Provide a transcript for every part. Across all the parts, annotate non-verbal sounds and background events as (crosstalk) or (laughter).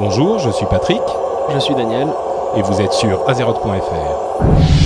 Bonjour, je suis Patrick. Je suis Daniel. Et vous êtes sur azeroth.fr.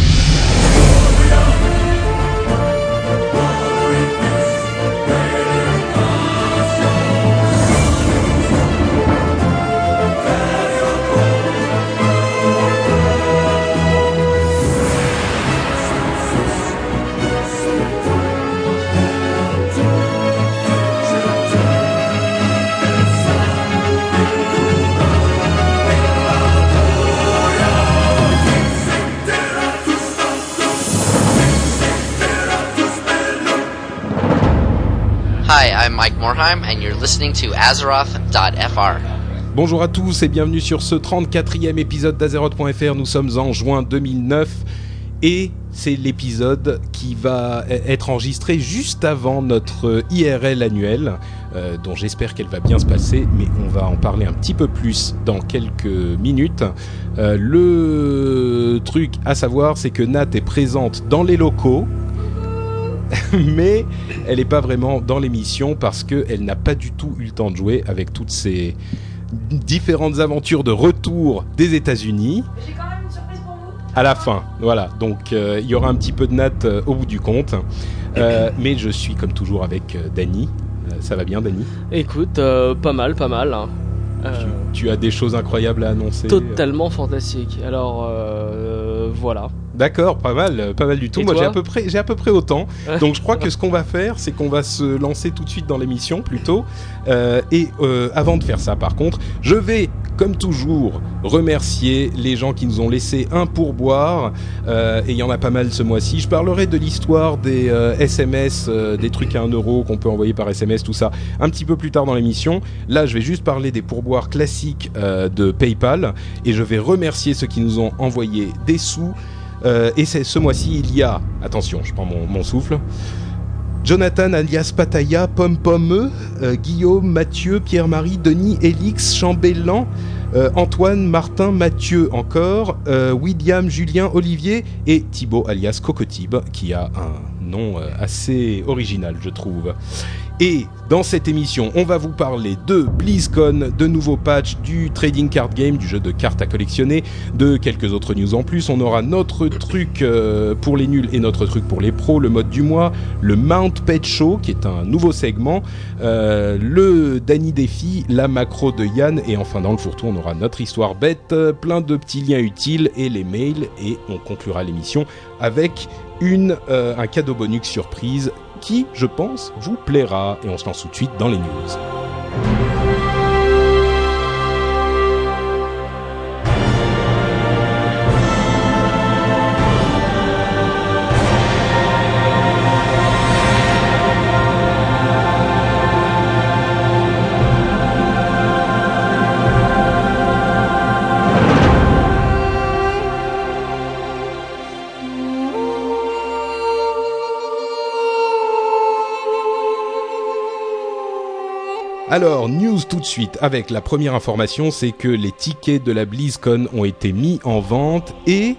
Morheim, and you're listening to. Bonjour à tous et bienvenue sur ce 34e épisode d'Azeroth.fr. Nous sommes en juin 2009 et c'est l'épisode qui va e- être enregistré juste avant notre IRL annuel, euh, dont j'espère qu'elle va bien se passer, mais on va en parler un petit peu plus dans quelques minutes. Euh, le truc à savoir, c'est que Nat est présente dans les locaux, (laughs) mais elle n'est pas vraiment dans l'émission parce qu'elle n'a pas du tout eu le temps de jouer avec toutes ces différentes aventures de retour des États-Unis. J'ai quand même une surprise pour vous. À la fin, voilà. Donc euh, il y aura un petit peu de Nat euh, au bout du compte. Euh, (coughs) mais je suis comme toujours avec euh, Dany. Euh, ça va bien, Dany? Écoute, euh, pas mal, pas mal. hein. Euh, tu, tu as des choses incroyables à annoncer? totalement fantastique. Alors, euh, voilà. D'accord, pas mal, pas mal du tout. Et Moi, j'ai à peu près, j'ai à peu près autant. Donc, je crois que ce qu'on va faire, c'est qu'on va se lancer tout de suite dans l'émission, plutôt. Euh, et euh, avant de faire ça, par contre, je vais, comme toujours, remercier les gens qui nous ont laissé un pourboire. Euh, et il y en a pas mal ce mois-ci. Je parlerai de l'histoire des SMS, des trucs à 1 euro qu'on peut envoyer par SMS, tout ça, un petit peu plus tard dans l'émission. Là, je vais juste parler des pourboires classiques de PayPal. Et je vais remercier ceux qui nous ont envoyé des sous. Euh, et ce mois-ci, il y a, attention, je prends mon, souffle, Jonathan alias Pataya, Pom Pomme, euh, Guillaume, Mathieu, Pierre-Marie, Denis, Élix, Chambellan, euh, Antoine, Martin, Mathieu encore, euh, William, Julien, Olivier et Thibaut alias Cocotib, qui a un nom assez original, je trouve. Et dans cette émission, on va vous parler de BlizzCon, de nouveaux patchs, du trading card game, du jeu de cartes à collectionner, de quelques autres news en plus. On aura notre truc euh, pour les nuls et notre truc pour les pros, le mode du mois, le Mount Pet Show, qui est un nouveau segment, euh, le Danny Défi, la macro de Yann, et enfin dans le fourre-tout, on aura notre histoire bête, euh, plein de petits liens utiles et les mails, et on conclura l'émission avec un cadeau bonus surprise qui, je pense, vous plaira. Et on se lance tout de suite dans les news. Alors, news tout de suite avec la première information, c'est que les tickets de la BlizzCon ont été mis en vente et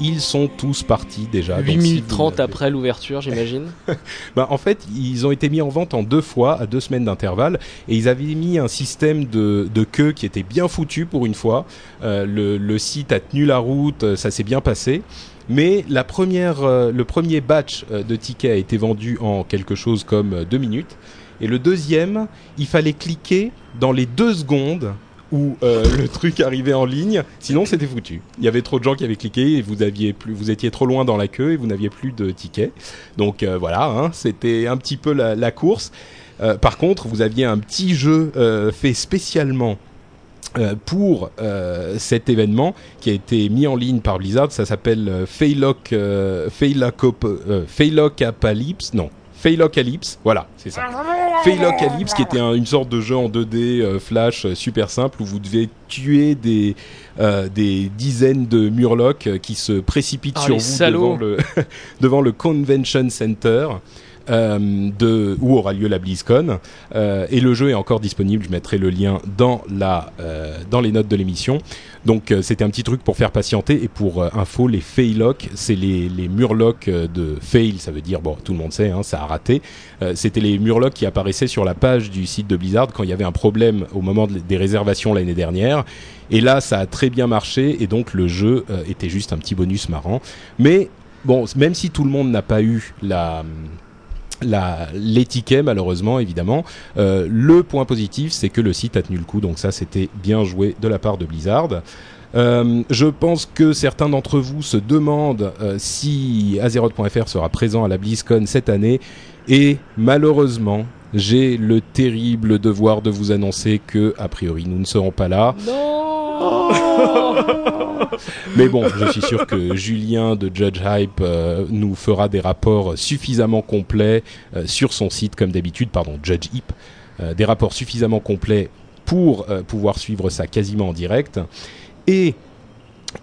ils sont tous partis déjà. Donc, 8 si minutes vous 30 n'avez- après l'ouverture, j'imagine. (laughs) Bah, en fait, ils ont été mis en vente en deux fois, à deux semaines d'intervalle, et ils avaient mis un système de, de queue qui était bien foutu pour une fois. Euh, le, le site a tenu la route, euh, ça s'est bien passé. Mais la première, euh, le premier batch de tickets a été vendu en quelque chose comme deux minutes. Et le deuxième, il fallait cliquer dans les deux secondes où euh, le truc arrivait en ligne, sinon c'était foutu. Il y avait trop de gens qui avaient cliqué et vous aviez plus, vous étiez trop loin dans la queue et vous n'aviez plus de tickets. Donc euh, voilà, hein, c'était un petit peu la, course. Euh, par contre, vous aviez un petit jeu fait spécialement pour cet événement qui a été mis en ligne par Blizzard. Ça s'appelle Faylocapalypse, non. Faylocalypse, voilà, c'est ça. Faylocalypse, qui était un- une sorte de jeu en 2D euh, flash euh, super simple où vous devez tuer des, euh, des dizaines de murlocs qui se précipitent Ah, sur vous devant le, (laughs) devant le Convention Center. Euh, de où aura lieu la BlizzCon. Euh, et le jeu est encore disponible. Je mettrai le lien dans la euh, dans les notes de l'émission. Donc c'était un petit truc pour faire patienter et pour info les fail-locks, c'est les, les murlocs de fail, ça veut dire bon tout le monde sait, hein, ça a raté. C'était les murlocs qui apparaissaient sur la page du site de Blizzard quand il y avait un problème au moment de- des réservations l'année dernière. Et là ça a très bien marché et donc le jeu était juste un petit bonus marrant. Mais bon, même si tout le monde n'a pas eu la la- les malheureusement évidemment. Euh, le point positif c'est que le site a tenu le coup. Donc ça c'était bien joué de la part de Blizzard. Euh, je pense que certains d'entre vous se demandent euh, si Azeroth.fr sera présent à la BlizzCon cette année. Et malheureusement j'ai le terrible devoir de vous annoncer que a priori nous ne serons pas là mais bon, je suis sûr que Julien de Judge Hype euh, nous fera des rapports suffisamment complets euh, sur son site, comme d'habitude, pardon, Judge Hype, euh, des rapports suffisamment complets pour pouvoir suivre ça quasiment en direct. Et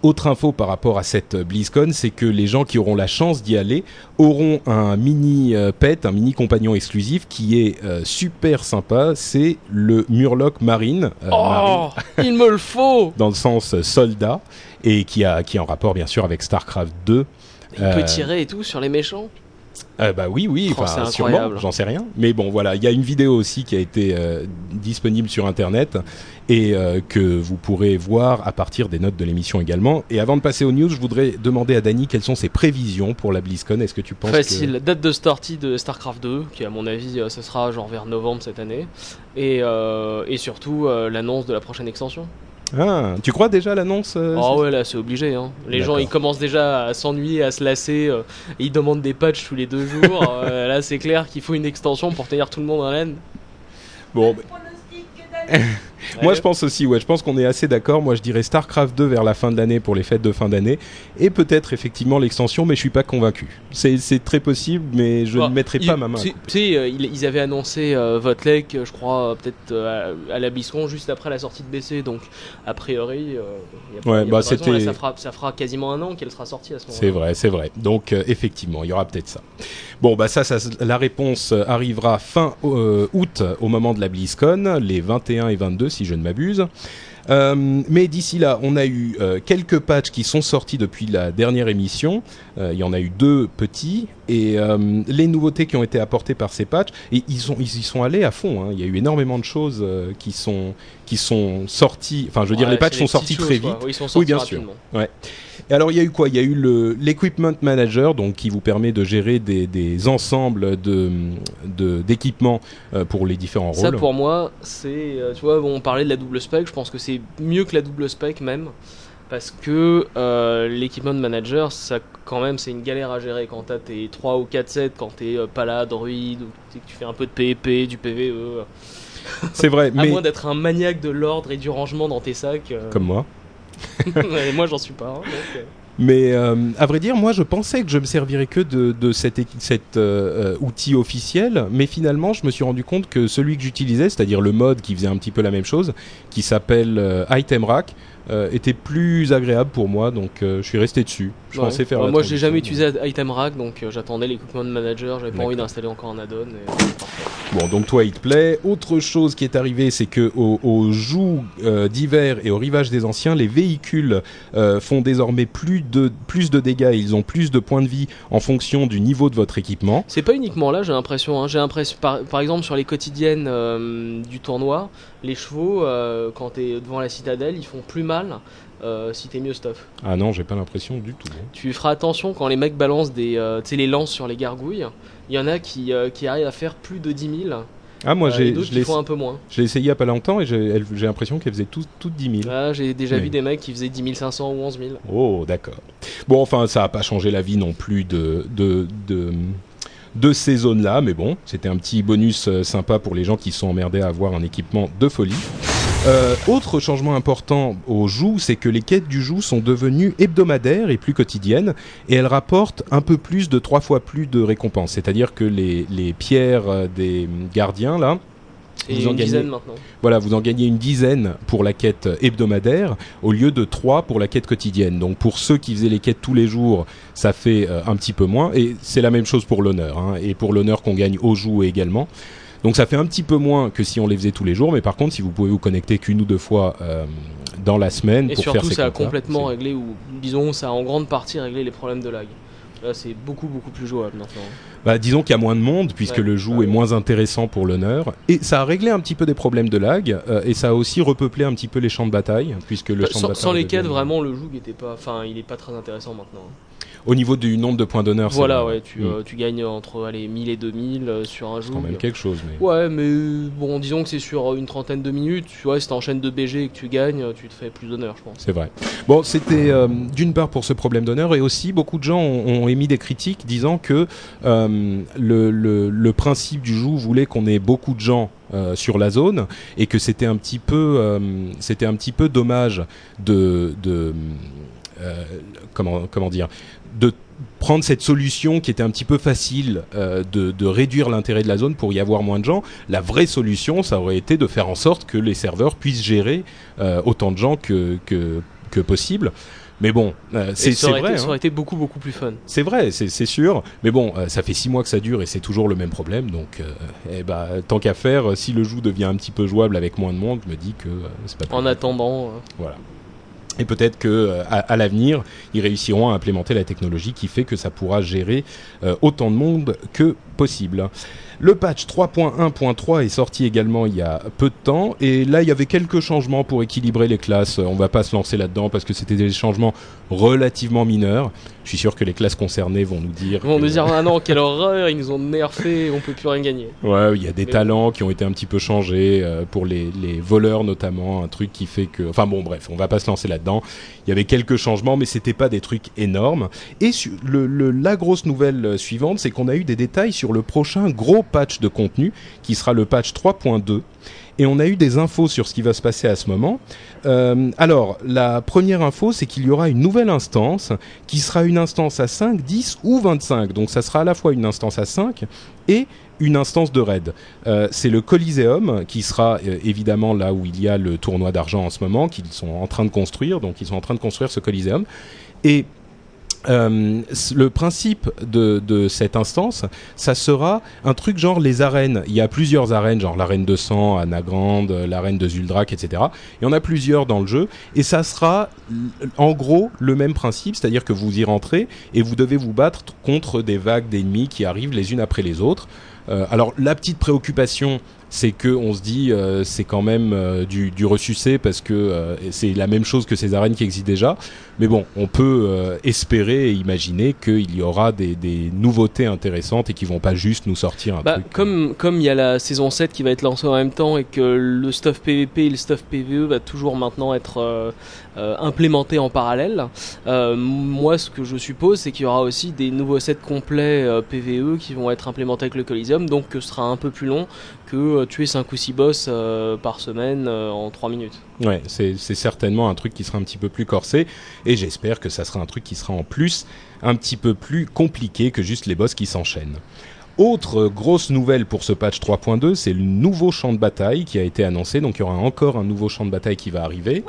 autre info par rapport à cette BlizzCon, c'est que les gens qui auront la chance d'y aller auront un mini euh, pet, un mini compagnon exclusif qui est euh, super sympa. C'est le Murloc Marine. euh, Marine Oh Il me le faut (laughs) dans le sens euh, soldat et qui a qui est en rapport bien sûr avec Starcraft 2. Il Euh, peut tirer et tout sur les méchants Euh, bah oui oui, Oh, enfin sûrement, j'en sais rien. Mais bon voilà, il y a une vidéo aussi qui a été euh, disponible sur internet et euh, que vous pourrez voir à partir des notes de l'émission également. Et avant de passer aux news, je voudrais demander à Dany quelles sont ses prévisions pour la BlizzCon. Est-ce que tu penses Facile, date de sortie de StarCraft 2, qui à mon avis euh, ce sera genre vers novembre cette année, et, euh, et surtout l'annonce de la prochaine extension. Que ah, tu crois déjà à l'annonce euh, Oh c'est- ouais là c'est obligé, hein. les gens ils commencent déjà à s'ennuyer, à se lasser, euh, ils demandent des patchs tous les deux jours, (laughs) Euh, là c'est clair qu'il faut une extension pour tenir tout le monde en laine. Bon, bah, (laughs) Moi, je pense aussi, ouais, je pense qu'on est assez d'accord. Moi, je dirais StarCraft 2 vers la fin de l'année pour les fêtes de fin d'année, et peut-être effectivement l'extension, mais je suis pas convaincu. C'est très possible, mais je ne mettrai pas ma main. Tu sais, euh, ils, ils avaient annoncé euh, Votlek, euh, je crois, euh, peut-être euh, à, à la BlizzCon juste après la sortie de BC, donc a priori, y a pas, Ouais, y a bah, raison, là, ça, fera, ça fera quasiment un an qu'elle sera sortie à ce moment-là. C'est vrai, c'est vrai. Donc effectivement, il y aura peut-être ça. Bon, bah ça, ça la réponse arrivera fin août au moment de la BlizzCon, les 21 et 22 si je ne m'abuse. Euh, mais d'ici là, on a eu euh, quelques patchs qui sont sortis depuis la dernière émission. Euh, il y en a eu deux petits et les nouveautés qui ont été apportées par ces patchs et ils y sont allés à fond. hein. Il y a eu énormément de choses qui sont qui sont sorties. Enfin, je veux dire, Ouais, les patchs sont petites très choses, vite. Oui, ils sont sortis bien sûr. rapidement. Et alors il y a eu quoi? Il y a eu le l'equipment manager, donc qui vous permet de gérer des, des ensembles de de- d'équipements euh, pour les différents Ça rôles. pour moi, c'est, euh, tu vois, on parlait de la double spec, je pense que c'est mieux que la double spec même, parce que euh, l'équipement manager, ça quand même, c'est une galère à gérer quand t'as tes 3 ou 4 sets, quand t'es euh, druide, ou que tu fais un peu de PvP, du PvE, C'est vrai, (laughs) à mais moins d'être un maniaque de l'ordre et du rangement dans tes sacs. euh, comme moi. Moi j'en suis pas. hein, euh. Mais euh, à vrai dire, moi je pensais que je me servirais que de, cet, euh, outil officiel, mais finalement je me suis rendu compte que celui que j'utilisais, c'est-à-dire le mode qui faisait un petit peu la même chose, qui s'appelle Item Rack, euh, était plus agréable pour moi, donc euh, je suis resté dessus. Je Ouais. pensais faire. Ouais, moi j'ai jamais utilisé Item Rack, donc euh, j'attendais l'équipement manager, j'avais pas envie d'installer encore un add-on. et- Bon, donc toi, il te plaît. Autre chose qui est arrivée, c'est que au, au joug euh, d'hiver et au rivage des anciens, les véhicules font désormais plus de plus de dégâts. Ils ont plus de points de vie en fonction du niveau de votre équipement. C'est pas uniquement là, j'ai l'impression. hein. J'ai l'impression, par, par exemple, sur les quotidiennes du tournoi, les chevaux, quand t'es devant la citadelle, ils font plus mal euh, si t'es mieux stuff. Ah non, j'ai pas l'impression du tout. Tu feras attention quand les mecs balancent des, euh, les lances sur les gargouilles. Il y en a qui, euh, qui arrivent à faire plus de 10 000. Ah moi, euh, j'ai je l'ai un peu moins. je l'ai essayé il y a pas longtemps et j'ai l'impression qu'elles faisaient toutes toutes 10 000. Ah, j'ai déjà vu des mecs qui faisaient 10 500 ou 11 000. Oh, d'accord. Bon, enfin, ça a pas changé la vie non plus de de de, de ces zones-là, mais bon, c'était un petit bonus sympa pour les gens qui sont emmerdés à avoir un équipement de folie. Euh, autre changement important au joug, c'est que les quêtes du joug sont devenues hebdomadaires et plus quotidiennes, et elles rapportent un peu plus de trois fois plus de récompenses. C'est-à-dire que les, les pierres euh, des gardiens, là, Et Vous en une gagnez- dizaine maintenant. Voilà, vous en gagnez une dizaine pour la quête hebdomadaire au lieu de trois pour la quête quotidienne. Donc pour ceux qui faisaient les quêtes tous les jours, ça fait euh, un petit peu moins. Et c'est la même chose pour l'honneur. hein, et pour l'honneur qu'on gagne au jour également. Donc ça fait un petit peu moins que si on les faisait tous les jours. Mais par contre, si vous pouvez vous connecter qu'une ou deux fois euh, dans la semaine Et pour surtout, faire ces ça a complètement réglé, ou disons, ça a en grande partie réglé les problèmes de lag. Là, c'est beaucoup, beaucoup plus jouable maintenant. Bah, disons qu'il y a moins de monde puisque Ouais. le jeu Ouais. est moins intéressant pour l'honneur et ça a réglé un petit peu des problèmes de lag euh, et ça a aussi repeuplé un petit peu les champs de bataille puisque le Bah, champ de sans, bataille sans les devient- quêtes, vraiment, le jeu était pas, enfin, il est pas très intéressant maintenant. Au niveau du nombre de points d'honneur Voilà, ouais, tu, Mm. euh, tu gagnes entre allez, 1000 et 2000 euh, sur un c'est jeu. quand même quelque chose mais Ouais, mais bon, disons que c'est sur une trentaine de minutes. Tu vois, si t'enchaînes de BG et que tu gagnes, tu te fais plus d'honneur, je pense. c'est vrai bon c'était euh, d'une part pour ce problème d'honneur et aussi beaucoup de gens ont, ont émis des critiques disant que euh, le, le, le principe du jeu voulait qu'on ait beaucoup de gens euh, sur la zone et que c'était un petit peu euh, c'était un petit peu dommage de, de euh, comment comment dire de prendre cette solution qui était un petit peu facile euh, de, de réduire l'intérêt de la zone pour y avoir moins de gens. La vraie solution, ça aurait été de faire en sorte que les serveurs puissent gérer euh, autant de gens que, que, que possible. Mais bon, euh, c'est vrai. été- Ça hein. aurait été beaucoup, beaucoup plus fun. C'est vrai, c'est sûr. Mais bon, euh, ça fait six mois que ça dure et c'est toujours le même problème. Donc, euh, eh ben, tant qu'à faire, si le jeu devient un petit peu jouable avec moins de monde, je me dis que c'est pas En attendant, Voilà. Et peut-être que euh, à, l'avenir, ils réussiront à implémenter la technologie qui fait que ça pourra gérer euh, autant de monde que possible. Le patch 3.1.3 est sorti également il y a peu de temps et là il y avait quelques changements pour équilibrer les classes. On va pas se lancer là-dedans parce que c'était des changements relativement mineurs. Je suis sûr que les classes concernées vont nous dire. ils vont que- nous dire (laughs) ah non, quelle horreur, ils nous ont nerfé, on peut plus rien gagner. Ouais, il y a des Mais talents qui ont été un petit peu changés euh, pour les, les voleurs notamment, un truc qui fait que, enfin bon, bref, on va pas se lancer là-dedans. Il y avait quelques changements, mais c'était pas des trucs énormes. Et su- le, le- la grosse nouvelle euh, suivante, c'est qu'on a eu des détails sur le prochain gros patch de contenu, qui sera le patch 3.2. Et on a eu des infos sur ce qui va se passer à ce moment. Euh, alors, la première info, c'est qu'il y aura une nouvelle instance qui sera une instance à 5, 10 ou 25. Donc ça sera à la fois une instance à 5 et une instance de raid. Euh, c'est le Coliseum qui sera euh, évidemment là où il y a le tournoi d'argent en ce moment, qu'ils sont en train de construire. Donc ils sont en train de construire ce Coliseum. Et euh, le principe de, de cette instance, ça sera un truc genre les arènes. Il y a plusieurs arènes, genre l'arène de sang à Nagrand, euh, l'arène de Zuldrak, etc. Il y en a plusieurs dans le jeu, et ça sera en gros le même principe, c'est-à-dire que vous y rentrez et vous devez vous battre contre des vagues d'ennemis qui arrivent les unes après les autres. Euh, alors la petite préoccupation, c'est que on se dit c'est quand même du, du ressucé parce que c'est la même chose que ces arènes qui existent déjà. Mais bon, on peut euh, espérer et imaginer qu'il y aura des, des nouveautés intéressantes et qui vont pas juste nous sortir un Bah, truc. euh, comme comme il y a la saison 7 qui va être lancée en même temps et que le stuff PVP et le stuff PVE va toujours maintenant être euh, euh, implémenté en parallèle, euh, moi ce que je suppose c'est qu'il y aura aussi des nouveaux sets complets euh, PVE qui vont être implémentés avec le Coliseum, donc que ce sera un peu plus long que euh, tuer 5 ou 6 boss euh, par semaine euh, en 3 minutes. Ouais, c'est certainement un truc qui sera un petit peu plus corsé et j'espère que ça sera un truc qui sera en plus un petit peu plus compliqué que juste les boss qui s'enchaînent. Autre grosse nouvelle pour ce patch 3.2, c'est le nouveau champ de bataille qui a été annoncé. Donc il y aura encore un nouveau champ de bataille qui va arriver.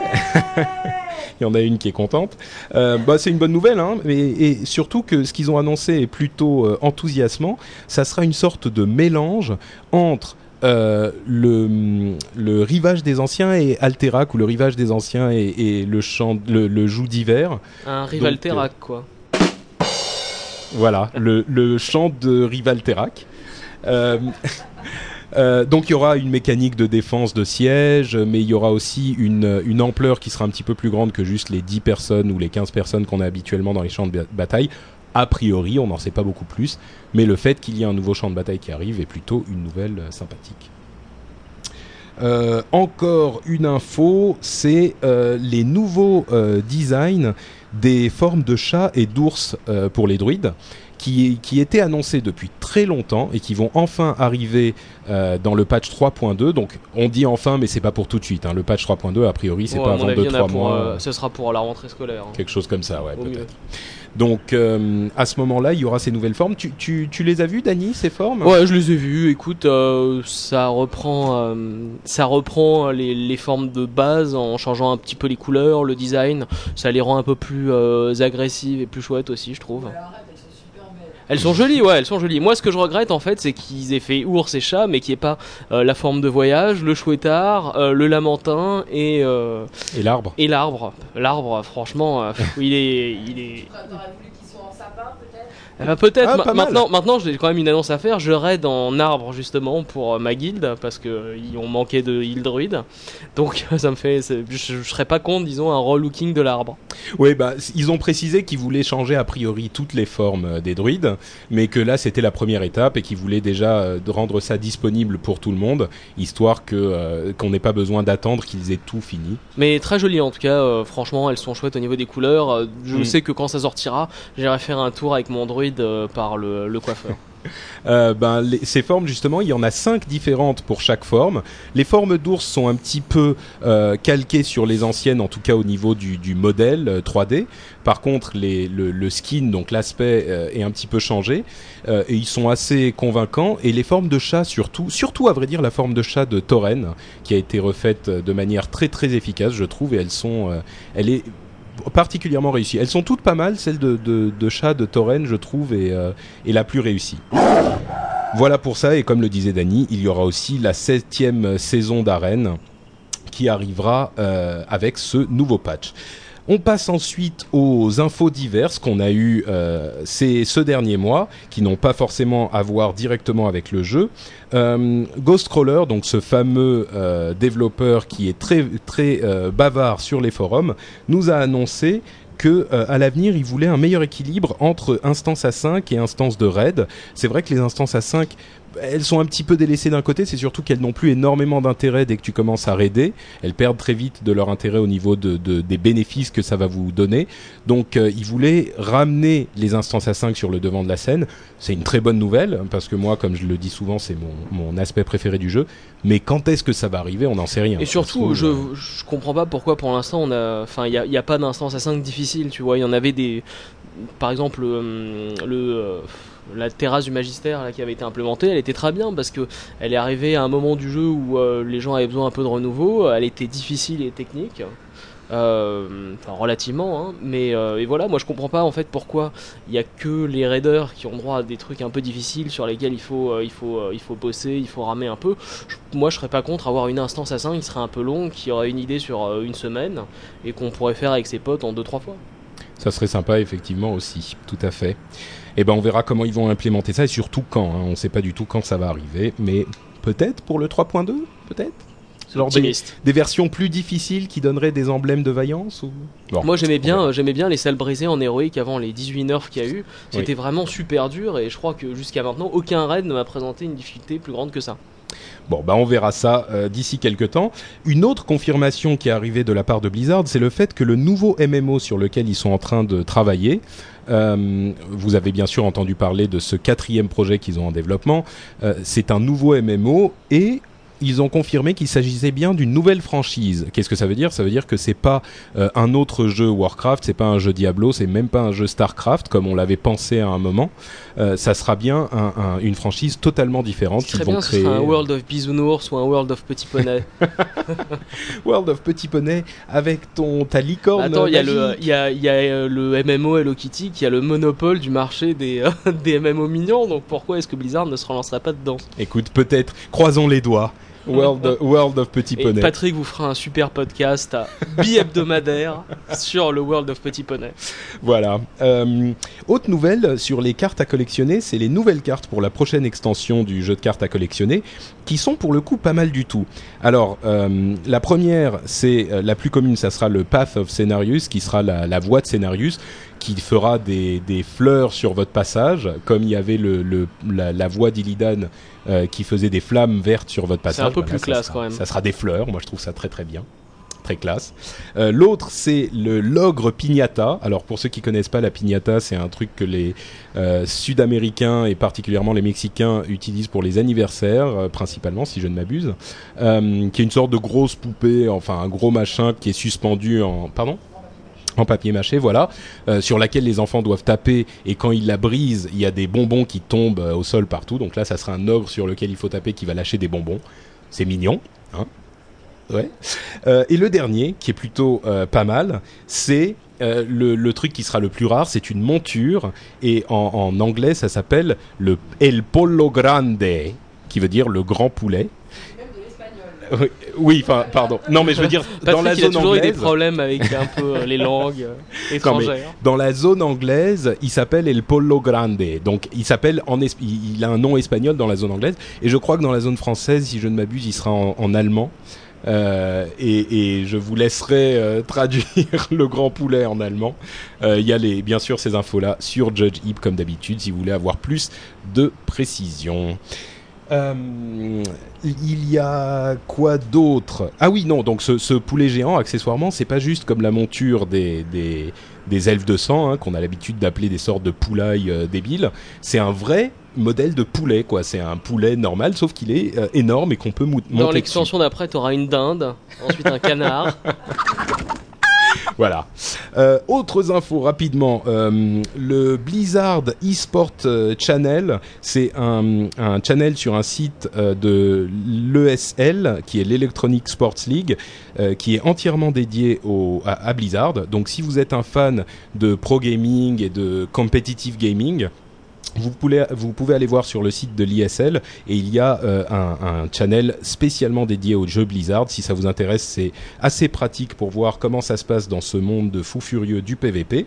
(laughs) il y en a une qui est contente. Euh, bah, c'est une bonne nouvelle, hein, mais, et surtout que ce qu'ils ont annoncé est plutôt euh, enthousiasmant. Ça sera une sorte de mélange entre le, le rivage des anciens et Alterac, ou le rivage des anciens et, et le, champ, le, le joug d'hiver. Un rival Donc, Terrac quoi. Voilà, le, le champ de Rivalterac. Euh, (laughs) euh, donc il y aura une mécanique de défense de siège, mais il y aura aussi une, une ampleur qui sera un petit peu plus grande que juste les 10 personnes ou les 15 personnes qu'on a habituellement dans les champs de ba- bataille. A priori, on n'en sait pas beaucoup plus, mais le fait qu'il y ait un nouveau champ de bataille qui arrive est plutôt une nouvelle euh, sympathique. Euh, encore une info, c'est euh, les nouveaux euh, designs des formes de chats et d'ours pour les druides qui, qui étaient annoncés depuis très longtemps et qui vont enfin arriver euh, dans le patch 3.2. Donc on dit enfin, mais c'est pas pour tout de suite. hein. Le patch 3.2, a priori, c'est Ouais, pas avant avis, il y en a 2-3 pour, mois. euh, ce sera pour la rentrée scolaire. hein. Quelque chose comme ça, ouais, peut-être. Donc euh, à ce moment-là, il y aura ces nouvelles formes. Tu, tu, tu les as vues, Dany, ces formes? Ouais, je les ai vus. Écoute, euh, ça reprend, euh, ça reprend les, les formes de base en changeant un petit peu les couleurs, le design. Ça les rend un peu plus euh, agressives et plus chouettes aussi, je trouve. Elles sont jolies, ouais, elles sont jolies. Moi, ce que je regrette en fait, c'est qu'ils aient fait ours et chat, mais qu'il n'y ait pas euh, la forme de voyage, le chouettard, euh, le lamentin et euh, Et l'arbre et l'arbre. L'arbre, franchement, euh, il est, il est. T'aurais voulu qu'ils soient en sapin peut-être Eh ben, peut-être. Ah, ma- maintenant, maintenant, j'ai quand même une annonce à faire. Je raid en arbre justement pour euh, ma guilde parce que euh, ils ont manqué de heal druid. Donc (laughs) ça me fait. Je, je serais pas contre, disons, un relooking de l'arbre. Oui, bah, ils ont précisé qu'ils voulaient changer a priori toutes les formes euh, des druides, mais que là c'était la première étape et qu'ils voulaient déjà euh, rendre ça disponible pour tout le monde, histoire que euh, qu'on n'ait pas besoin d'attendre qu'ils aient tout fini. Mais très jolies en tout cas. franchement, elles sont chouettes au niveau des couleurs. Je Mm. sais que quand ça sortira, j'irai faire un tour avec mon druide euh, par le, coiffeur. (laughs) Euh, ben, ces formes justement, il y en a cinq différentes pour chaque forme. Les formes d'ours sont un petit peu euh, calquées sur les anciennes, en tout cas au niveau du, modèle euh, 3D. Par contre, le, le skin, donc l'aspect, est un petit peu changé et ils sont assez convaincants. Et les formes de chat, surtout, surtout à vrai dire, la forme de chat de Tauren, qui a été refaite de manière très très efficace, je trouve, et elles sont, elle est particulièrement réussie. Elles sont toutes pas mal, celle de, de, chat de Tauren, je trouve, est, euh, est la plus réussie. Voilà pour ça, et comme le disait Dany, il y aura aussi la septième saison d'arène qui arrivera euh, avec ce nouveau patch. On passe ensuite aux infos diverses qu'on a eues euh, ces, ce dernier mois, qui n'ont pas forcément à voir directement avec le jeu. Euh, Ghostcrawler, donc ce fameux euh, développeur qui est très, bavard sur les forums, nous a annoncé que à l'avenir, il voulait un meilleur équilibre entre instance à 5 et instance de raid. C'est vrai que les instances à 5 elles sont un petit peu délaissées d'un côté, c'est surtout qu'elles n'ont plus énormément d'intérêt dès que tu commences à raider. Elles perdent très vite de leur intérêt au niveau de, de- des bénéfices que ça va vous donner. Donc euh, ils voulaient ramener les instances à 5 sur le devant de la scène. C'est une très bonne nouvelle, parce que moi, comme je le dis souvent, c'est mon, mon aspect préféré du jeu. Mais quand est-ce que ça va arriver? On n'en sait rien. Et surtout, je, euh, je comprends pas pourquoi pour l'instant on a, enfin, il y a, pas d'instance à 5 difficile, tu vois. Il y en avait des, par exemple, euh, le, euh, la terrasse du magistère là, qui avait été implémentée, elle était très bien parce que elle est arrivée à un moment du jeu où euh, les gens avaient besoin un peu de renouveau. Elle était difficile et technique. Euh, enfin relativement hein, mais euh, et voilà moi je comprends pas en fait pourquoi il y a que les raiders qui ont droit à des trucs un peu difficiles sur lesquels il faut il faut il faut bosser il faut ramer un peu moi je serais pas contre avoir une instance à 5 qui serait un peu longue qui aurait une idée sur une semaine et qu'on pourrait faire avec ses potes en 2-3 fois Ça serait sympa effectivement aussi, tout à fait. Et ben on verra comment ils vont implémenter ça et surtout quand. hein. On ne sait pas du tout quand ça va arriver, mais peut-être pour le 3.2, peut-être? Genre des, des versions plus difficiles qui donneraient des emblèmes de vaillance ou? Bon, Moi j'aimais bien, euh, j'aimais bien les salles brisées en héroïque avant les 18 nerfs qu'il y a eu. C'était vraiment super dur et je crois que jusqu'à maintenant aucun raid ne m'a présenté une difficulté plus grande que ça. Bon, bah on verra ça euh, d'ici quelques temps. Une autre confirmation qui est arrivée de la part de Blizzard, c'est le fait que le nouveau MMO sur lequel ils sont en train de travailler, euh, vous avez bien sûr entendu parler de ce quatrième projet qu'ils ont en développement, euh, c'est un nouveau MMO et ils ont confirmé qu'il s'agissait bien d'une nouvelle franchise. Qu'est-ce que ça veut dire? Ça veut dire que c'est pas euh, un autre jeu Warcraft, c'est pas un jeu Diablo, c'est même pas un jeu Starcraft comme on l'avait pensé à un moment. Euh, ça sera bien un- un- une franchise totalement différente. Ce qu'ils vont bien, ce créer. serait un World of Bisounours ou un World of Petit Poney. (laughs) World of Petit Poney avec ton ta licorne. Attends, il y y a, y a euh, le MMO Hello Kitty qui a le monopole du marché des, euh, (laughs) des MMO mignons. Donc pourquoi est-ce que Blizzard ne se relancerait pas dedans? Écoute, peut-être. Croisons les doigts. (laughs) World, World of Petit Et Poney. Patrick vous fera un super podcast bi-hebdomadaire (laughs) sur le World of Petit Poney. Voilà. Euh, autre nouvelle sur les cartes à collectionner, c'est les nouvelles cartes pour la prochaine extension du jeu de cartes à collectionner, qui sont pour le coup pas mal du tout. Alors, euh, la première, c'est euh, la plus commune, ça sera le Path of Scenarius, qui sera la, la voie de Scenarius, qui fera des, des fleurs sur votre passage, comme il y avait le, le- la, la voie d'Illidan euh, qui faisait des flammes vertes sur votre C'est passage. un peu Voilà, plus classe, sera- quand même. Ça sera des fleurs, moi je trouve ça très très bien. Très classe. Euh, L'autre, c'est le l'ogre piñata. Alors pour ceux qui connaissent pas la piñata, c'est un truc que les euh, Sud-Américains et particulièrement les Mexicains utilisent pour les anniversaires, principalement, si je ne m'abuse, qui est une sorte de grosse poupée, enfin un gros machin qui est suspendu en, pardon? En papier mâché, voilà, euh, sur laquelle les enfants doivent taper et quand ils la brisent, il y a des bonbons qui tombent euh, au sol partout. Donc là, ça sera un ogre sur lequel il faut taper qui va lâcher des bonbons. C'est mignon, hein Ouais. Euh, et le dernier, qui est plutôt pas mal, c'est le, truc qui sera le plus rare, c'est une monture et en, en anglais, ça s'appelle le El Polo Grande, qui veut dire le grand poulet. Oui, enfin, pardon. Non, mais je veux dire dans la il a zone toujours eu des anglaise. problèmes avec un peu euh, les langues euh, (laughs) étrangères. Dans la zone anglaise, il s'appelle El Polo Grande. Donc, il s'appelle en es- il a un nom espagnol dans la zone anglaise. Et je crois que dans la zone française, si je ne m'abuse, il sera en, en allemand. Euh, et, et je vous laisserai euh, (laughs) traduire le grand poulet en allemand. Euh, Il y a les, bien sûr ces infos-là sur Judge Heap comme d'habitude si vous voulez avoir plus de précision. Euh, il y a quoi d'autre? Ah oui, non, donc ce, ce poulet géant, accessoirement, c'est pas juste comme la monture des, des, des elfes de sang, hein, qu'on a l'habitude d'appeler des sortes de poulailles euh, débiles. C'est un vrai modèle de poulet, quoi. C'est un poulet normal, sauf qu'il est euh, énorme et qu'on peut mou- monter Dans dessus. l'extension d'après, t'auras une dinde, ensuite un canard. (laughs) (laughs) Voilà. Euh, autres infos rapidement. Euh, le Blizzard eSport euh, Channel, c'est un, channel sur un site de l'ESL, qui est l'Electronic Sports League, qui est entièrement dédié à, à Blizzard. Donc si vous êtes un fan de pro gaming et de competitive gaming, vous pouvez, aller voir sur le site de l'ISL et il y a euh, un, channel spécialement dédié au jeu Blizzard. Si ça vous intéresse, c'est assez pratique pour voir comment ça se passe dans ce monde de fou furieux du PVP.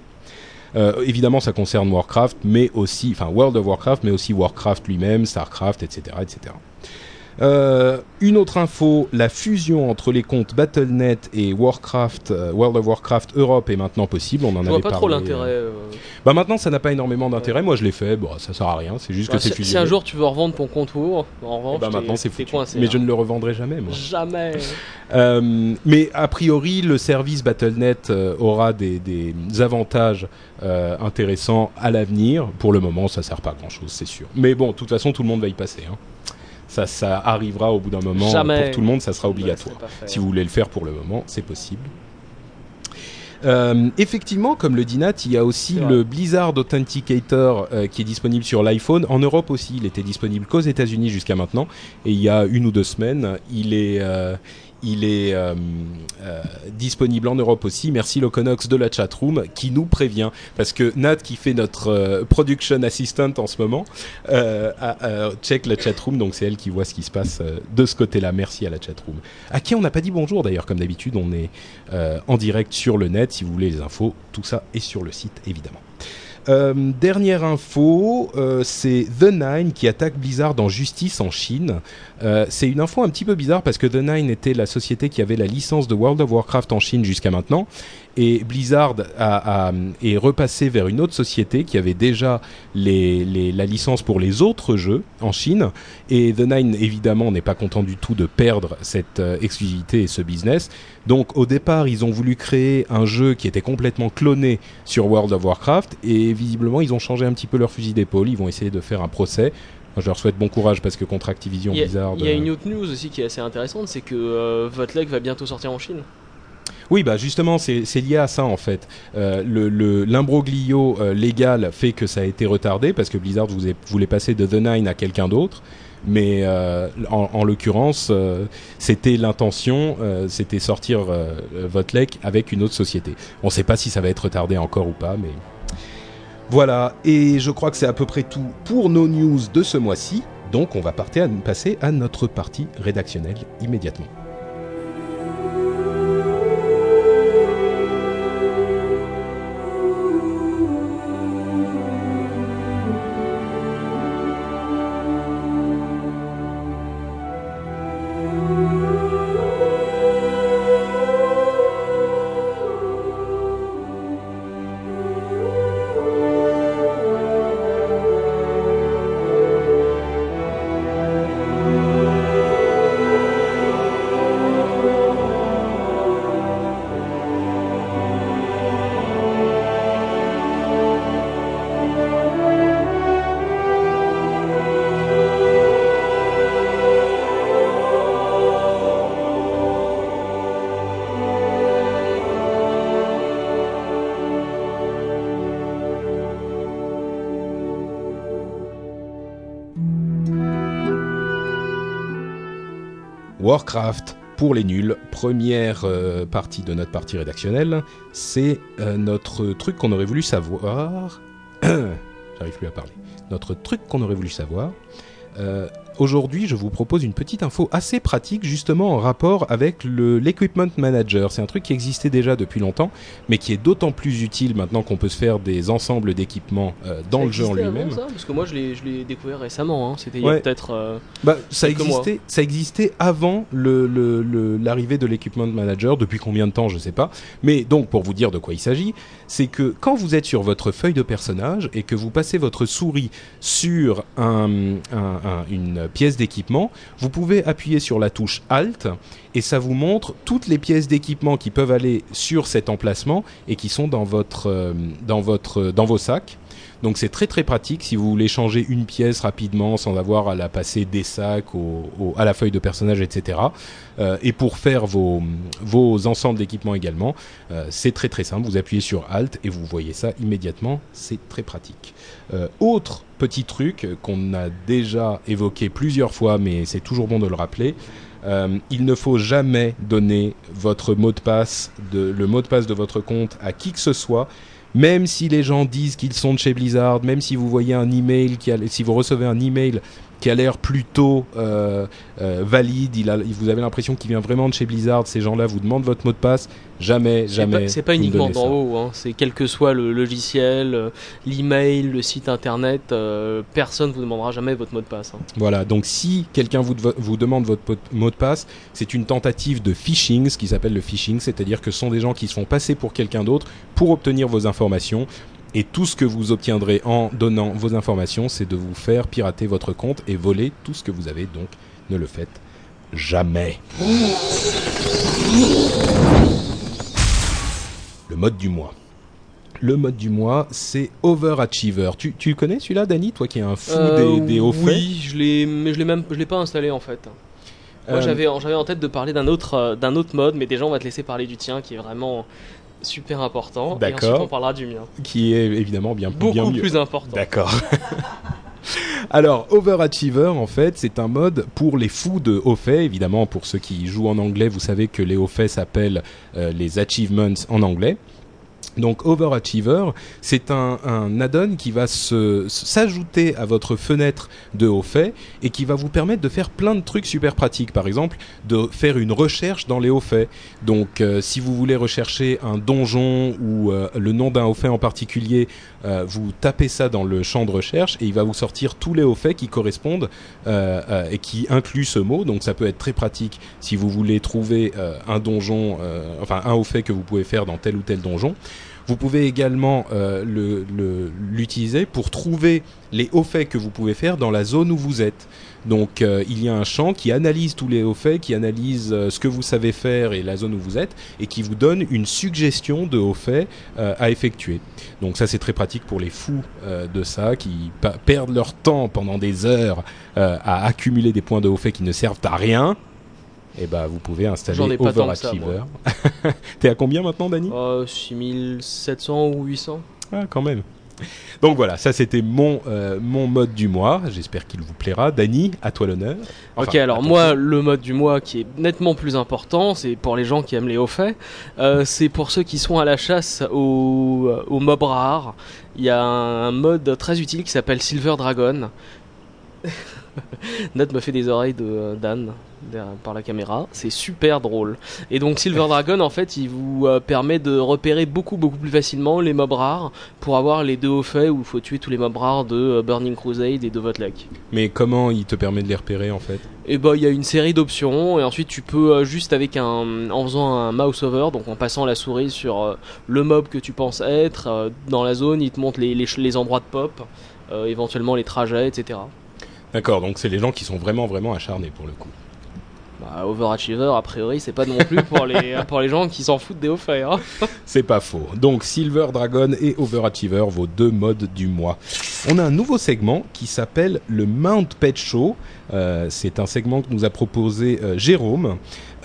Euh, évidemment, ça concerne Warcraft, mais aussi, enfin World of Warcraft, mais aussi Warcraft lui-même, Starcraft, etc., etc. Euh, une autre info, la fusion entre les comptes Battle.net et Warcraft, euh, World of Warcraft Europe est maintenant possible. On en Je avait pas trop parlé, l'intérêt. euh. Bah maintenant, ça n'a pas énormément d'intérêt. Moi, je l'ai fait. Bon, ça sert à rien. C'est juste Bah, que c'est si, fusionné. si un jour tu veux revendre ton compte WoW, en revanche, bah maintenant c'est foutu. coincé. Mais hein. je ne le revendrai jamais, moi. Jamais. Mais a priori, le service Battle.net aura des, des avantages intéressants à l'avenir. Pour le moment, ça sert pas à grand chose, c'est sûr. Mais bon, de toute façon, tout le monde va y passer. hein. Ça, ça arrivera au bout d'un moment. Jamais. Pour tout le monde, ça sera obligatoire. Si vous voulez le faire pour le moment, c'est possible. Euh, effectivement, comme le dit Nat, il y a aussi le Blizzard Authenticator euh, qui est disponible sur l'iPhone. En Europe aussi, il était disponible qu'aux États-Unis jusqu'à maintenant. Et il y a une ou deux semaines, il est, euh, il est euh, euh, disponible en Europe aussi. Merci Loconox de la chatroom qui nous prévient. Parce que Nat, qui fait notre euh, production assistant en ce moment, check la chatroom. Donc c'est elle qui voit ce qui se passe de ce côté-là. Merci à la chatroom. À qui on n'a pas dit bonjour d'ailleurs, comme d'habitude. On est en direct sur le net. Si vous voulez les infos, tout ça est sur le site évidemment. Euh, dernière info, euh, c'est The Nine qui attaque Blizzard en justice en Chine. Euh, c'est une info un petit peu bizarre parce que The Nine était la société qui avait la licence de World of Warcraft en Chine jusqu'à maintenant. Et Blizzard a, a- est repassé vers une autre société qui avait déjà les, les- la licence pour les autres jeux en Chine. Et The Nine, évidemment, n'est pas content du tout de perdre cette euh, exclusivité et ce business. Donc au départ, ils ont voulu créer un jeu qui était complètement cloné sur World of Warcraft. Et visiblement, ils ont changé un petit peu leur fusil d'épaule. Ils vont essayer de faire un procès. Je leur souhaite bon courage parce que contre Activision Il y a, Blizzard... il y a euh, une autre news aussi qui est assez intéressante, c'est que euh, Votlek va bientôt sortir en Chine. Oui, bah justement, c'est lié à ça en fait. Euh, L'imbroglio euh, légal fait que ça a été retardé parce que Blizzard voulait passer de The Nine à quelqu'un d'autre. Mais euh, en, en l'occurrence, c'était l'intention, c'était sortir euh, Votlek avec une autre société. On ne sait pas si ça va être retardé encore ou pas, mais voilà. Et je crois que c'est à peu près tout pour nos news de ce mois-ci. Donc, on va passer à notre partie rédactionnelle immédiatement. Pour les nuls, première euh, partie de notre partie rédactionnelle, c'est euh, notre truc qu'on aurait voulu savoir. (clears throat) J'arrive plus à parler. Notre truc qu'on aurait voulu savoir. Euh, Aujourd'hui, je vous propose une petite info assez pratique justement en rapport avec le- l'Equipment Manager. C'est un truc qui existait déjà depuis longtemps, mais qui est d'autant plus utile maintenant qu'on peut se faire des ensembles d'équipements euh, dans Ça le jeu en lui-même. ça Parce que moi je l'ai découvert récemment, hein. c'était Ouais. peut-être. euh, Bah, ça existait, ça existait avant le- le- le- l'arrivée de l'Equipment Manager. Depuis combien de temps, je sais pas. Mais donc, pour vous dire de quoi il s'agit, c'est que quand vous êtes sur votre feuille de personnage et que vous passez votre souris sur un- un- un- une pièce d'équipement, vous pouvez appuyer sur la touche Alt et ça vous montre toutes les pièces d'équipement qui peuvent aller sur cet emplacement et qui sont dans votre, euh, dans votre, dans vos sacs. Donc c'est très très pratique si vous voulez changer une pièce rapidement sans avoir à la passer des sacs à la feuille de personnage, etc. Euh, et pour faire vos, vos ensembles d'équipements également, euh, c'est très très simple. Vous appuyez sur Alt et vous voyez ça immédiatement. C'est très pratique. Euh, autre petit truc qu'on a déjà évoqué plusieurs fois, mais c'est toujours bon de le rappeler. il ne faut jamais donner votre mot de passe, le mot de passe de votre compte à qui que ce soit même si les gens disent qu'ils sont de chez Blizzard, même si vous voyez un email qui si vous recevez un email qui a l'air plutôt euh, euh, valide, il a, vous avez l'impression qu'il vient vraiment de chez Blizzard, ces gens-là vous demandent votre mot de passe, jamais, jamais. pas, c'est pas me uniquement d'en haut, hein. c'est quel que soit le logiciel, euh, l'email, le site internet, euh, personne vous demandera jamais votre mot de passe. hein. Voilà, donc si quelqu'un vous, vous demande votre mot de passe, c'est une tentative de phishing, ce qui s'appelle le phishing, c'est-à-dire que ce sont des gens qui se font passer pour quelqu'un d'autre pour obtenir vos informations. Et tout ce que vous obtiendrez en donnant vos informations, c'est de vous faire pirater votre compte et voler tout ce que vous avez. Donc, ne le faites jamais. Le mode du mois. Le mode du mois, c'est Overachiever. Tu, tu le connais celui-là, Dany Toi qui es un fou Euh, des, des hauts faits? Oui, je l'ai, mais je l'ai même, je l'ai pas installé en fait. Moi Euh, j'avais, j'avais en tête de parler d'un autre, euh, d'un autre mode, mais déjà on va te laisser parler du tien qui est vraiment super important. Et D'accord. ensuite on parlera du mien. qui est évidemment bien, Beaucoup bien mieux. plus important. D'accord. (laughs) Alors, Overachiever, en fait, c'est un mode pour les fous de haut fait. Évidemment, pour ceux qui jouent en anglais, vous savez que les hauts faits s'appellent euh, les achievements en anglais. Donc Overachiever, c'est un, un add-on qui va s'ajouter à votre fenêtre de haut fait et qui va vous permettre de faire plein de trucs super pratiques. Par exemple, de faire une recherche dans les hauts faits. Donc euh, si vous voulez rechercher un donjon ou euh, le nom d'un haut fait en particulier, euh, vous tapez ça dans le champ de recherche et il va vous sortir tous les hauts faits qui correspondent et qui incluent ce mot. Donc ça peut être très pratique si vous voulez trouver un donjon, enfin un haut fait que vous pouvez faire dans tel ou tel donjon. Vous pouvez également euh, l'utiliser pour trouver les hauts faits que vous pouvez faire dans la zone où vous êtes. Donc euh, il y a un champ qui analyse tous les hauts faits, qui analyse euh, ce que vous savez faire et la zone où vous êtes, et qui vous donne une suggestion de hauts faits à effectuer. Donc ça c'est très pratique pour les fous de ça, qui perdent leur temps pendant des heures à accumuler des points de hauts faits qui ne servent à rien. Et ben vous pouvez installer Overachiever. (laughs) T'es à combien maintenant, Dany Euh, 6700 ou 800 Ah, quand même. Donc voilà, ça c'était mon, euh, mon mode du mois. J'espère qu'il vous plaira. Dany, à toi l'honneur. Enfin, ok, alors moi, le mode du mois qui est nettement plus important, c'est pour les gens qui aiment les hauts faits, euh, c'est pour ceux qui sont à la chasse aux, aux mobs rares. Il y a un mode très utile qui s'appelle Silver Dragon. (laughs) (laughs) Nat me fait des oreilles de euh, Dan par la caméra, c'est super drôle. Et donc Silver Dragon, en fait, il vous euh, permet de repérer beaucoup beaucoup plus facilement les mobs rares pour avoir les deux hauts faits où il faut tuer tous les mobs rares de euh, Burning Crusade et de Votlek. Mais comment il te permet de les repérer en fait? Et bah il y a une série d'options et ensuite tu peux euh, juste avec un en faisant un mouse over donc en passant la souris sur le mob que tu penses être dans la zone il te montre les, les, endroits de pop éventuellement les trajets etc. D'accord, donc c'est les gens qui sont vraiment vraiment acharnés pour le coup. Bah, Overachiever a priori c'est pas non plus pour les (laughs) pour les gens qui s'en foutent des hauts hein. C'est pas faux. Donc Silver Dragon et Overachiever, vos deux modes du mois. On a un nouveau segment qui s'appelle le Mount Pet Show. Euh, c'est un segment que nous a proposé euh, Jérôme.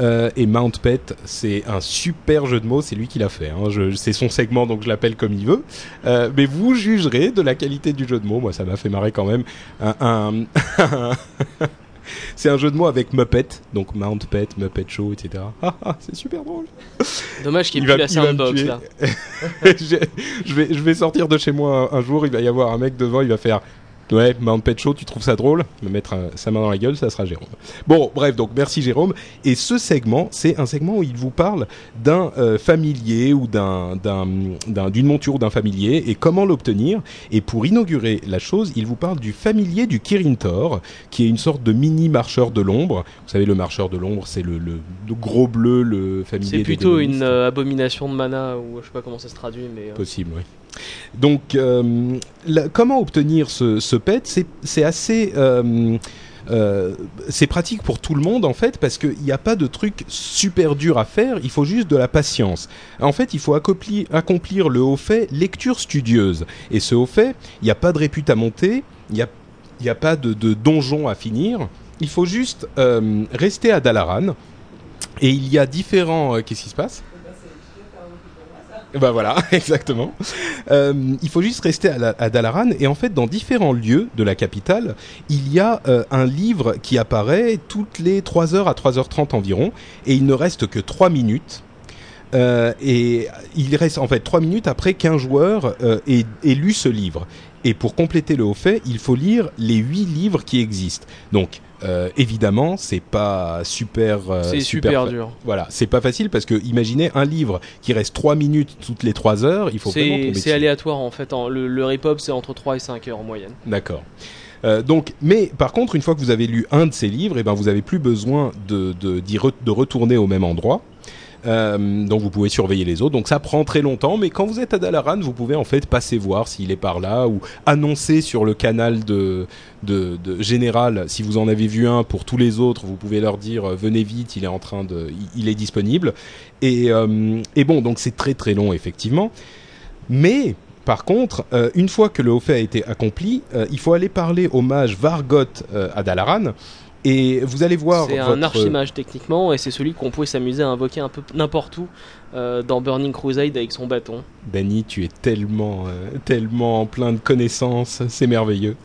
Euh, et Mount Pet, c'est un super jeu de mots, c'est lui qui l'a fait. Hein. C'est son segment, donc je l'appelle comme il veut. Euh, mais vous jugerez de la qualité du jeu de mots. Moi, ça m'a fait marrer quand même. Un, un- (laughs) c'est un jeu de mots avec Muppet, donc Mount Pet, Muppet Show, etc. (laughs) Ah, ah, c'est super drôle. Dommage qu'il Il n'y ait plus la soundbox là. (laughs) je, je vais, je vais sortir de chez moi un, un jour, il va y avoir un mec devant, il va faire Ouais, Mount Pet Show, tu trouves ça drôle Me mettre un- sa main dans la gueule, ça sera Jérôme. Bon, bref, donc merci Jérôme. Et ce segment, c'est un segment où il vous parle d'un euh, familier ou d'un, d'un, d'un- d'une monture d'un familier et comment l'obtenir. Et pour inaugurer la chose, il vous parle du familier du Kirin Tor, qui est une sorte de mini marcheur de l'ombre. Vous savez, le marcheur de l'ombre, c'est le, le- le gros bleu, le familier C'est plutôt une euh, abomination de mana ou je sais pas comment ça se traduit, mais. euh, Possible, oui. Donc, euh, comment obtenir ce, pet? C'est assez. euh, euh, c'est pratique pour tout le monde en fait parce qu'il n'y a pas de truc super dur à faire, il faut juste de la patience. En fait, il faut accomplir, le haut fait lecture studieuse. Et ce haut fait, il n'y a pas de répute à monter, il n'y a, pas de, de donjon à finir, il faut juste rester à Dalaran. Et il y a différents... Qu'est-ce qui se passe? Bah voilà, (laughs) exactement. Euh, il faut juste rester à, la- à Dalaran et en fait dans différents lieux de la capitale, il y a euh, un livre qui apparaît toutes les 3h à 3h30 environ et il ne reste que 3 minutes. Euh, et il reste en fait 3 minutes après qu'un joueur ait, ait lu ce livre. Et pour compléter le haut fait, il faut lire les 8 livres qui existent. Donc euh, évidemment, c'est pas super euh, c'est super, dur. voilà, c'est pas facile parce que imaginez un livre qui reste 3 minutes toutes les 3 heures, il faut C'est c'est aléatoire en fait. le, le rip-hop c'est entre 3 et 5 heures en moyenne. D'accord. Euh, donc, mais par contre, une fois que vous avez lu un de ces livres, eh ben, vous avez plus besoin de, de, re- de retourner au même endroit. Euh, donc vous pouvez surveiller les autres. Donc ça prend très longtemps, mais quand vous êtes à Dalaran, vous pouvez en fait passer voir s'il est par là ou annoncer sur le canal de, de, de général si vous en avez vu un pour tous les autres. Vous pouvez leur dire euh, venez vite, il est en train de, il, est disponible. Et, euh, et bon, donc c'est très très long effectivement. Mais par contre, une fois que le haut fait a été accompli, il faut aller parler au mage Vargot à Dalaran. Et vous allez voir C'est votre... un archimage techniquement et c'est celui qu'on pouvait s'amuser à invoquer un peu n'importe où euh, dans Burning Crusade avec son bâton. Danny, tu es tellement, euh, tellement plein de connaissances, c'est merveilleux.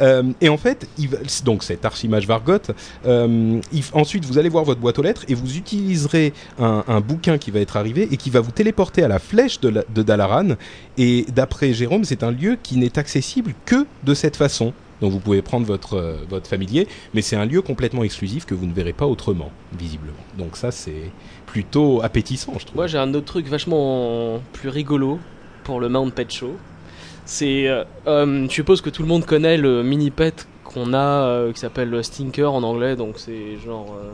Euh, et en fait, il va- donc cet archimage Vargot, euh, il- ensuite vous allez voir votre boîte aux lettres et vous utiliserez un, un bouquin qui va être arrivé et qui va vous téléporter à la flèche de, la- de Dalaran. Et d'après Jérôme, c'est un lieu qui n'est accessible que de cette façon. Donc vous pouvez prendre votre, euh, votre familier, mais c'est un lieu complètement exclusif que vous ne verrez pas autrement, visiblement. Donc ça, c'est plutôt appétissant, je trouve. Moi j'ai un autre truc vachement plus rigolo pour le Mount Pet Show. C'est, euh, euh, je suppose que tout le monde connaît le mini pet qu'on a euh, qui s'appelle Stinker en anglais, donc c'est genre euh,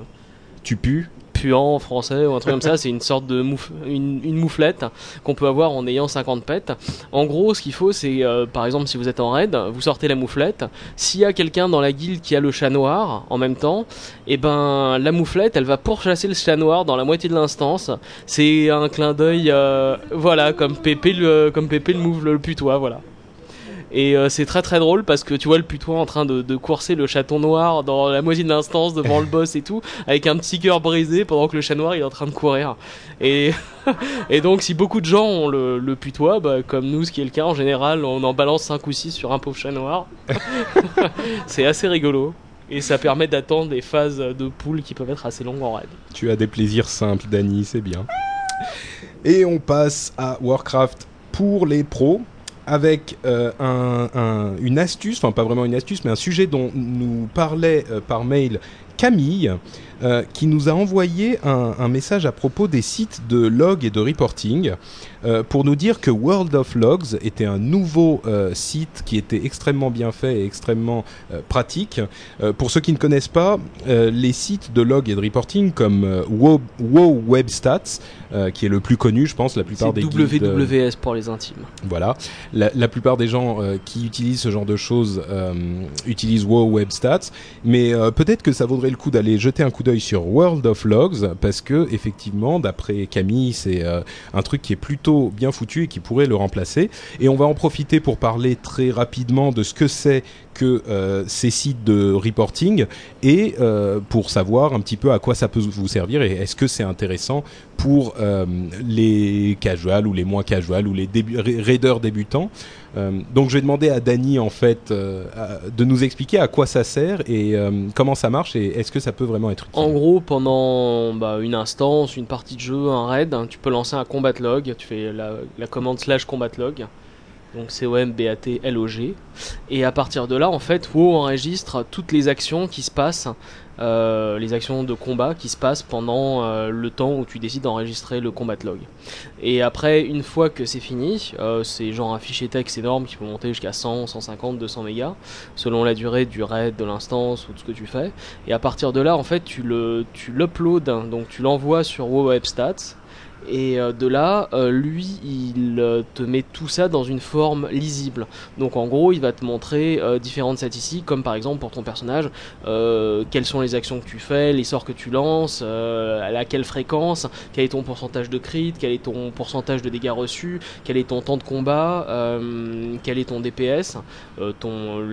tu pues puant en français ou un truc comme ça. (laughs) C'est une sorte de mouf- une, une mouflette qu'on peut avoir en ayant 50 pets. En gros, ce qu'il faut, c'est euh, par exemple si vous êtes en raid, vous sortez la mouflette. S'il y a quelqu'un dans la guilde qui a le chat noir en même temps, et ben la mouflette, elle va pourchasser le chat noir dans la moitié de l'instance. C'est un clin d'œil, euh, voilà, comme Pépé le comme Pépé le mouve le putois, voilà. Et euh, c'est très très drôle parce que tu vois le putois en train de, de courser le chaton noir dans la moitié de l'instance devant le boss et tout, avec un petit cœur brisé pendant que le chat noir est en train de courir. Et, (laughs) et donc si beaucoup de gens ont le, le putois, bah, comme nous ce qui est le cas en général, on en balance 5 ou 6 sur un pauvre chat noir. (laughs) c'est assez rigolo. Et ça permet d'attendre des phases de poule qui peuvent être assez longues en raid. Tu as des plaisirs simples, Dany, c'est bien. Et on passe à Warcraft pour les pros avec euh, un- un- une astuce, enfin pas vraiment une astuce, mais un sujet dont nous parlait euh, par mail Camille, euh, qui nous a envoyé un, un message à propos des sites de log et de reporting euh, pour nous dire que World of Logs était un nouveau euh, site qui était extrêmement bien fait et extrêmement euh, pratique. Pour ceux qui ne connaissent pas, les sites de log et de reporting comme WoW, WoW Web Stats, qui est le plus connu, je pense, la plupart des WWS pour les intimes. voilà. La, la plupart des gens qui utilisent ce genre de choses utilisent WoW Web Stats, mais peut-être que ça vaudrait le coup d'aller jeter un coup d'œil sur World of Logs parce que effectivement, d'après Camille, c'est un truc qui est plutôt bien foutu et qui pourrait le remplacer. Et on va en profiter pour parler très rapidement de ce que c'est que euh, ces sites de reporting et euh, pour savoir un petit peu à quoi ça peut vous servir et est-ce que c'est intéressant pour euh, les casuals ou les moins casuals ou les raiders débutants. Euh, donc je vais demander à Dany en fait euh, de nous expliquer à quoi ça sert et euh, comment ça marche et est-ce que ça peut vraiment être utile. En gros, pendant bah, une instance, une partie de jeu, un raid, hein, tu peux lancer un combat log. Tu fais la, la commande slash combat log. Donc C-O-M-B-A-T-L-O-G. Et à partir de là, en fait, WoW enregistre toutes les actions qui se passent, euh, les actions de combat qui se passent pendant euh, le temps où tu décides d'enregistrer le combat log. Et après, une fois que c'est fini, euh, c'est genre un fichier texte énorme qui peut monter jusqu'à 100, 150, 200 mégas, selon la durée du raid, de l'instance ou de ce que tu fais. Et à partir de là, en fait, tu le, tu l'uploades, hein, donc tu l'envoies sur WoW Web Stats. Et euh, de là, euh, lui, il euh, te met tout ça dans une forme lisible. Donc en gros, il va te montrer différentes statistiques, comme par exemple pour ton personnage, quelles sont les actions que tu fais, les sorts que tu lances, à quelle fréquence, quel est ton pourcentage de crit, quel est ton pourcentage de dégâts reçus, quel est ton temps de combat, quel est ton DPS.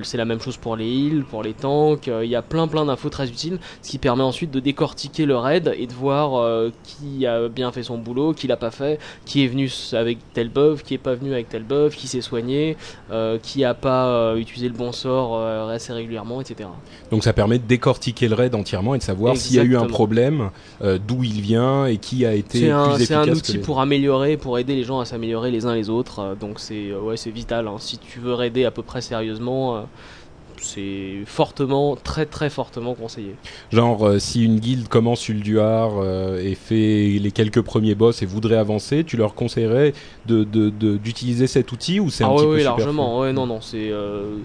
C'est la même chose pour les heals, pour les tanks. Il y a plein plein d'infos très utiles, ce qui permet ensuite de décortiquer le raid et de voir qui a bien fait son boulot, qui l'a pas fait, qui est venu avec tel buff, qui est pas venu avec tel buff, qui s'est soigné, euh, qui a pas euh, utilisé le bon sort euh, assez régulièrement, etc. Donc ça permet de décortiquer le raid entièrement et de savoir s'il y a eu un problème, d'où il vient et qui a été un, plus c'est un efficace outil les- pour améliorer, pour aider les gens à s'améliorer les uns les autres. Donc c'est ouais, c'est vital. hein. Si tu veux raider à peu près sérieusement, c'est fortement, très très fortement conseillé. Genre, euh, si une guilde commence Ulduar euh, et fait les quelques premiers boss et voudrait avancer, tu leur conseillerais de, de- de- d'utiliser cet outil ou c'est un Ah petit ouais, peu superflu largement. Ouais, non, non, c'est. Euh...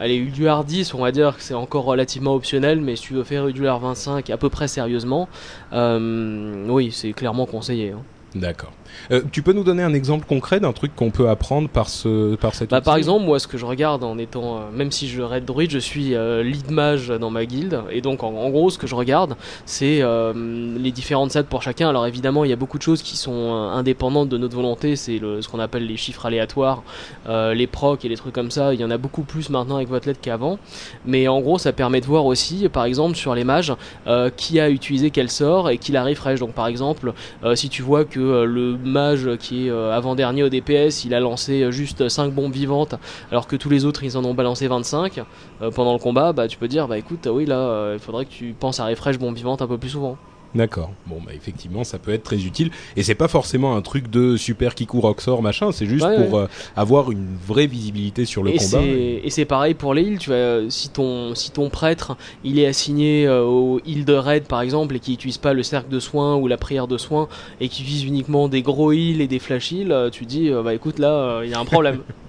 Allez, Ulduar 10, on va dire que c'est encore relativement optionnel, mais si tu veux faire Ulduar 25 à peu près sérieusement, euh, oui, c'est clairement conseillé. hein. D'accord. Euh, tu peux nous donner un exemple concret d'un truc qu'on peut apprendre par ce par cet Bah, par exemple, moi, ce que je regarde en étant, euh, même si je raid druide, je suis euh, lead mage dans ma guilde, et donc en, en gros, ce que je regarde, c'est les différentes stats pour chacun. Alors évidemment, il y a beaucoup de choses qui sont indépendantes de notre volonté, c'est ce qu'on appelle les chiffres aléatoires, les procs et les trucs comme ça. Il y en a beaucoup plus maintenant avec votre lettre qu'avant, mais en gros, ça permet de voir aussi, par exemple, sur les mages, qui a utilisé quel sort et qui l'a refresh. Donc par exemple, si tu vois que le mage qui est euh, avant-dernier au DPS, il a lancé euh, juste 5 bombes vivantes, alors que tous les autres ils en ont balancé 25 euh, pendant le combat, bah tu peux dire, bah écoute, oui là, il faudrait que tu penses à refresh bombe vivante un peu plus souvent. D'accord. Bon, bah effectivement, ça peut être très utile. Et c'est pas forcément un truc de super Kiku Roxor machin. C'est juste Ouais, pour euh, avoir une vraie visibilité sur le et combat. et c'est pareil pour les heals, tu vois, euh, si ton si ton prêtre il est assigné euh, au heal de raid par exemple et qui utilise pas le cercle de soins ou la prière de soins et qui vise uniquement des gros heals et des flash heals, euh, tu dis euh, bah écoute là il y a un problème. (laughs)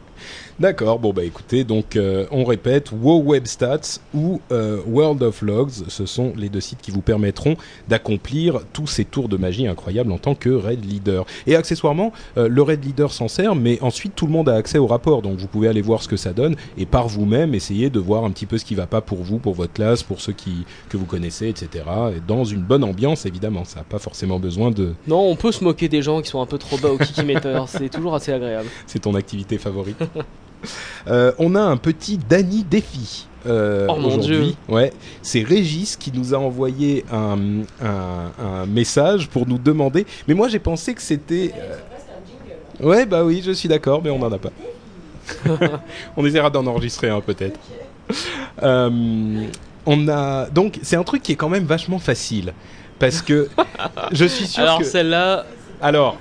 D'accord, bon bah écoutez, donc euh, on répète, WoW Web Stats ou euh, World of Logs, ce sont les deux sites qui vous permettront d'accomplir tous ces tours de magie incroyables en tant que raid leader. Et accessoirement, euh, le raid leader s'en sert, mais ensuite tout le monde a accès au rapport, donc vous pouvez aller voir ce que ça donne et par vous-même essayer de voir un petit peu ce qui va pas pour vous, pour votre classe, pour ceux qui que vous connaissez, etc. Et dans une bonne ambiance évidemment, ça n'a pas forcément besoin de. non, on peut se moquer des gens qui sont un peu trop bas au kikimeter, (laughs) c'est toujours assez agréable. C'est ton activité favorite. (laughs) Euh, on a un petit Danny défi. euh, Oh mon aujourd'hui. Dieu. Ouais, c'est Régis qui nous a envoyé un, un- un message pour nous demander. Mais moi j'ai pensé que c'était. euh, Ouais, bah oui, je suis d'accord, mais on n'en a pas. (laughs) on essaiera d'en enregistrer un peut-être. Euh, on a donc c'est un truc qui est quand même vachement facile parce que je suis sûr Alors que celle-là, alors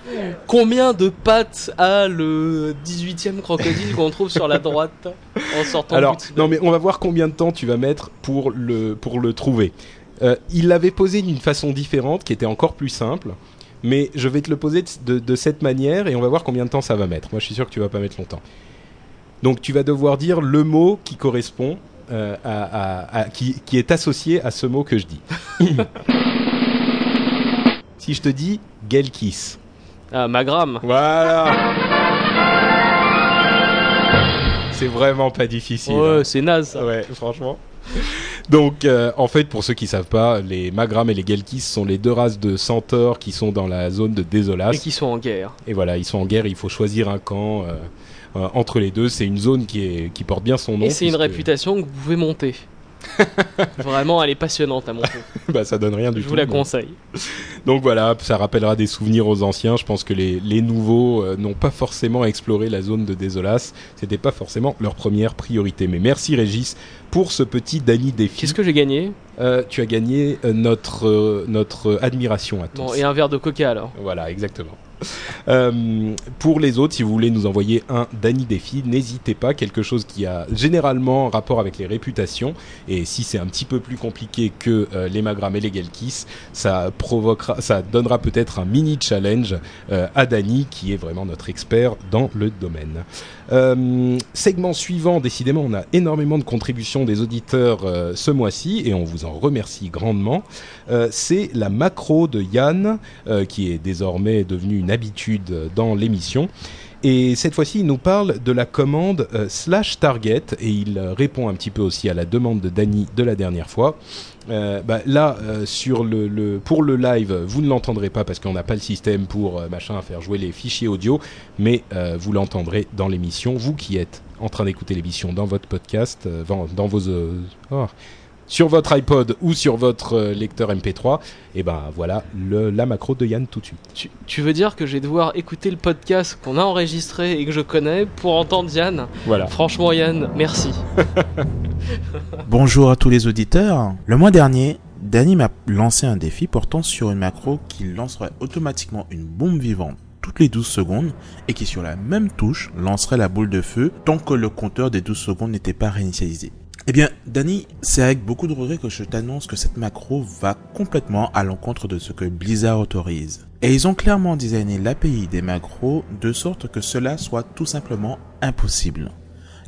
combien de pattes a le 18ème crocodile qu'on trouve sur la droite en sortant Alors, non, mais on va voir combien de temps tu vas mettre pour le, pour le trouver. Euh, il l'avait posé d'une façon différente, qui était encore plus simple. Mais je vais te le poser de, de- de cette manière et on va voir combien de temps ça va mettre. Moi, je suis sûr que tu vas pas mettre longtemps. Donc, tu vas devoir dire le mot qui correspond euh, à, à- à- qui, qui est associé à ce mot que je dis. (laughs) si je te dis Gelkis. Ah, Magram. Voilà. C'est vraiment pas difficile. hein. Ouais, c'est naze ça. Ouais, franchement. Donc, euh, en fait, pour ceux qui savent pas, les Magram et les Gelkis sont les deux races de centaures qui sont dans la zone de Désolas. Et qui sont en guerre. Et voilà, ils sont en guerre, il faut choisir un camp euh, euh, entre les deux. C'est une zone qui, est, qui porte bien son nom. Et c'est une réputation que vous pouvez monter. (laughs) Vraiment, elle est passionnante à mon tour. bah ça donne rien du Je tout. vous la conseille. (laughs) Donc voilà, ça rappellera des souvenirs aux anciens. Je pense que les, les nouveaux euh, n'ont pas forcément exploré la zone de Désolas. C'était pas forcément leur première priorité. Mais merci Régis pour ce petit Dany défi. Qu'est-ce que j'ai gagné? Euh, tu as gagné euh, notre euh, notre admiration à tous. Bon, et un verre de coca alors. Voilà, exactement. Euh, pour les autres, si vous voulez nous envoyer un Dany défi, n'hésitez pas. Quelque chose qui a généralement rapport avec les réputations. Et si c'est un petit peu plus compliqué que euh, les Magram et les Gelkis, ça provoquera, ça donnera peut-être un mini challenge euh, à Dany, qui est vraiment notre expert dans le domaine. Segment suivant, décidément, on a énormément de contributions des auditeurs ce mois-ci et on vous en remercie grandement. Euh, c'est la macro de Yann, euh, qui est désormais devenue une habitude euh, dans l'émission. Et cette fois-ci, il nous parle de la commande slash target et il répond un petit peu aussi à la demande de Dany de la dernière fois. Bah, là, sur le, pour le live, vous ne l'entendrez pas parce qu'on n'a pas le système pour machin faire jouer les fichiers audio, mais vous l'entendrez dans l'émission. Vous qui êtes en train d'écouter l'émission dans votre podcast, dans, vos oh, sur votre iPod ou sur votre euh, lecteur MP3, et ben voilà le, la macro de Yann tout de suite. Tu, tu veux dire que je vais devoir écouter le podcast qu'on a enregistré et que je connais pour entendre Yann? Voilà. Franchement, Yann, merci. (laughs) Bonjour à tous les auditeurs. Le mois dernier, Danny m'a lancé un défi portant sur une macro qui lancerait automatiquement une bombe vivante toutes les 12 secondes et qui sur la même touche lancerait la boule de feu tant que le compteur des 12 secondes n'était pas réinitialisé. Eh bien, Danny, c'est avec beaucoup de regret que je t'annonce que cette macro va complètement à l'encontre de ce que Blizzard autorise. Et ils ont clairement designé l'API des macros de sorte que cela soit tout simplement impossible.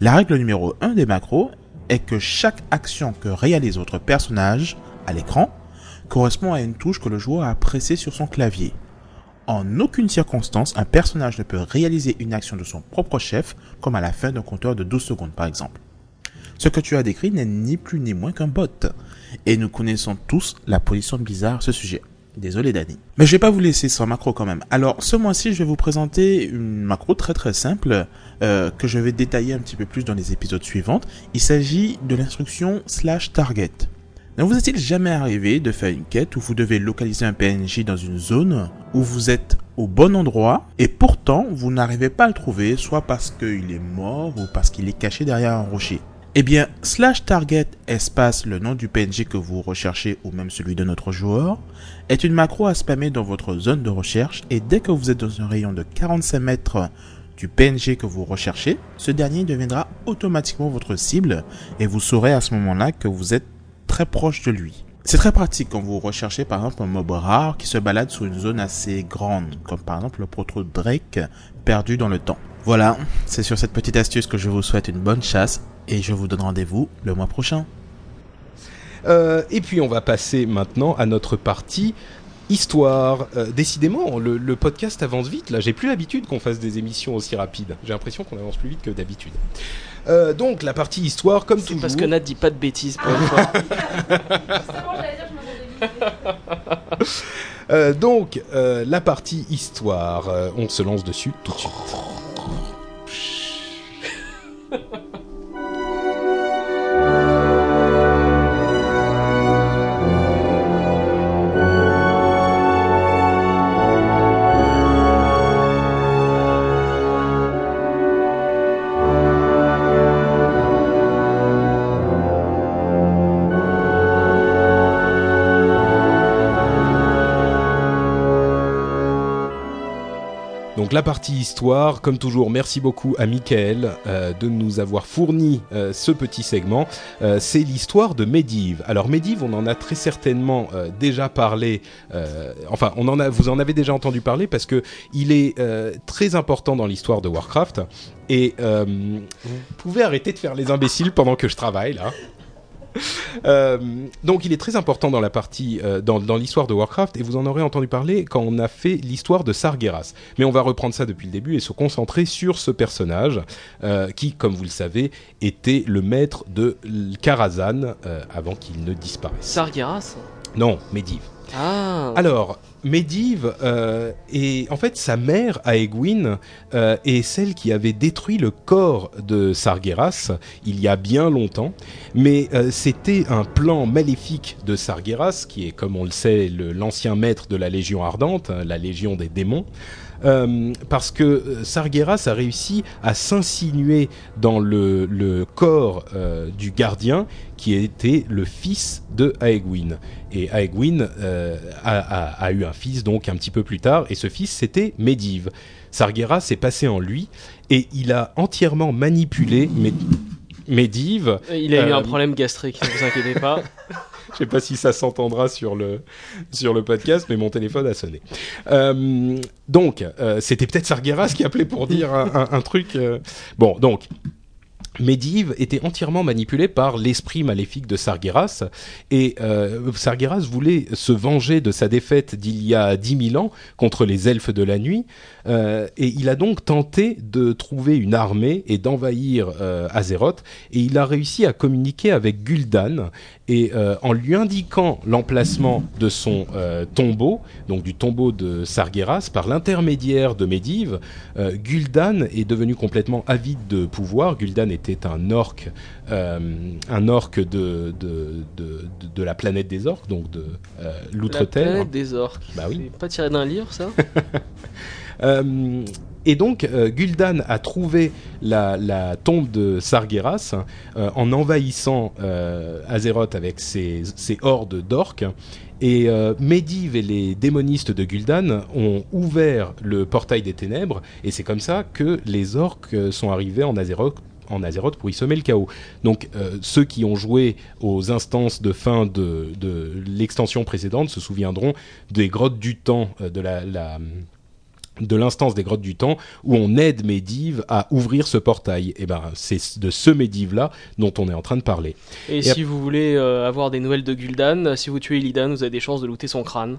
La règle numéro 1 des macros est que chaque action que réalise votre personnage à l'écran correspond à une touche que le joueur a pressée sur son clavier. En aucune circonstance, un personnage ne peut réaliser une action de son propre chef, comme à la fin d'un compteur de 12 secondes par exemple. Ce que tu as décrit n'est ni plus ni moins qu'un bot. Et nous connaissons tous la position Blizzard à ce sujet. Désolé Danny. Mais je vais pas vous laisser sans macro quand même. Alors ce mois-ci, je vais vous présenter une macro très très simple euh, que je vais détailler un petit peu plus dans les épisodes suivants. Il s'agit de l'instruction slash target. Ne vous est-il jamais arrivé de faire une quête où vous devez localiser un PNJ dans une zone où vous êtes au bon endroit et pourtant vous n'arrivez pas à le trouver soit parce qu'il est mort ou parce qu'il est caché derrière un rocher? Eh bien, slash target espace le nom du PNJ que vous recherchez ou même celui de notre joueur est une macro à spammer dans votre zone de recherche et dès que vous êtes dans un rayon de 45 mètres du PNJ que vous recherchez, ce dernier deviendra automatiquement votre cible et vous saurez à ce moment-là que vous êtes très proche de lui. C'est très pratique quand vous recherchez par exemple un mob rare qui se balade sur une zone assez grande, comme par exemple le proto Drake perdu dans le temps. Voilà, c'est sur cette petite astuce que je vous souhaite une bonne chasse et je vous donne rendez-vous le mois prochain. Euh, et puis on va passer maintenant à notre partie histoire. Euh, décidément, le, le podcast avance vite. Là, j'ai plus l'habitude qu'on fasse des émissions aussi rapides. J'ai l'impression qu'on avance plus vite que d'habitude. Euh, donc la partie histoire, comme C'est toujours. parce que Nat dit pas de bêtises pour une fois. (laughs) Justement, j'allais dire, je m'attendais vite. Euh, donc euh, la partie histoire, euh, on se lance dessus tout de suite. La partie histoire, comme toujours, merci beaucoup à Michael euh, de nous avoir fourni euh, ce petit segment. Euh, c'est l'histoire de Medivh. Alors Medivh, on en a très certainement déjà parlé. enfin, vous en avez déjà entendu parler parce que il est très important dans l'histoire de Warcraft. Et vous pouvez arrêter de faire les imbéciles pendant que je travaille là. (laughs) Euh, donc il est très important dans la partie euh, dans, dans l'histoire de Warcraft et vous en aurez entendu parler quand on a fait l'histoire de Sargeras. Mais on va reprendre ça depuis le début et se concentrer sur ce personnage euh, qui, comme vous le savez, était le maître de Karazhan avant qu'il ne disparaisse. Sargeras? Non, Medivh. Ah Alors, Medivh euh, en fait sa mère Aegwin euh, est celle qui avait détruit le corps de Sargeras il y a bien longtemps, mais euh, c'était un plan maléfique de Sargeras qui est comme on le sait l'ancien maître de la Légion ardente, hein, la Légion des démons. Euh, parce que euh, Sargeras a réussi à s'insinuer dans le, le corps euh, du gardien qui était le fils de Aegwin. Et Aegwin euh, a, a- a eu un fils donc un petit peu plus tard, et ce fils c'était Medivh. Sargeras est passé en lui, et il a entièrement manipulé Med- Medivh. Il a eu un problème gastrique, ne vous inquiétez pas. (laughs) Je sais pas si ça s'entendra sur le, sur le podcast, mais mon téléphone a sonné. Euh, donc, euh, c'était peut-être Sargeras qui appelait pour dire un, truc. euh. Bon, donc. Medivh était entièrement manipulé par l'esprit maléfique de Sargeras et euh, Sargeras voulait se venger de sa défaite d'il y a 10 000 ans contre les elfes de la nuit euh, et il a donc tenté de trouver une armée et d'envahir euh, Azeroth et il a réussi à communiquer avec Gul'dan et en lui indiquant l'emplacement de son tombeau, donc du tombeau de Sargeras, par l'intermédiaire de Medivh, Gul'dan est devenu complètement avide de pouvoir. Gul'dan était un orc, euh, un orc de, de, de, de- de la planète des orcs, donc de euh, La l'outre-terre. planète des orques. Bah oui. C'est pas tiré d'un livre, ça (laughs) Euh, et donc, euh, Gul'dan a trouvé la, la tombe de Sargeras euh, en envahissant euh, Azeroth avec ses, ses hordes d'orques. Et Medivh et les démonistes de Gul'dan ont ouvert le portail des ténèbres, et c'est comme ça que les orques sont arrivés en Azeroth en Azeroth pour y semer le chaos. Donc euh, ceux qui ont joué aux instances de fin de, de l'extension précédente se souviendront des grottes du temps, euh, de la, la de l'instance des grottes du temps où on aide Medivh à ouvrir ce portail. Et ben c'est de ce Medivh là dont on est en train de parler. Et, Et si vous voulez euh, avoir des nouvelles de Gul'dan, si vous tuez Illidan, vous avez des chances de looter son crâne.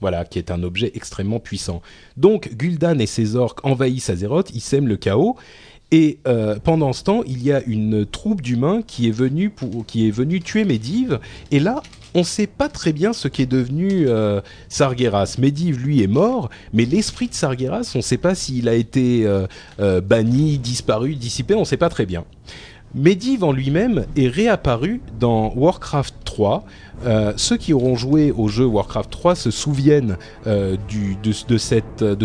Voilà, qui est un objet extrêmement puissant. Donc Gul'dan et ses orques envahissent Azeroth, ils sèment le chaos. Et euh, pendant ce temps, il y a une troupe d'humains qui est venue pour, qui est venue tuer Medivh. Et là, on ne sait pas très bien ce qu'est devenu euh, Sargeras. Medivh, lui, est mort, mais l'esprit de Sargeras, on ne sait pas s'il a été euh, banni, disparu, dissipé, on ne sait pas très bien. Medivh en lui-même est réapparu dans Warcraft 3. Euh, ceux qui auront joué au jeu Warcraft 3 se souviennent euh, de,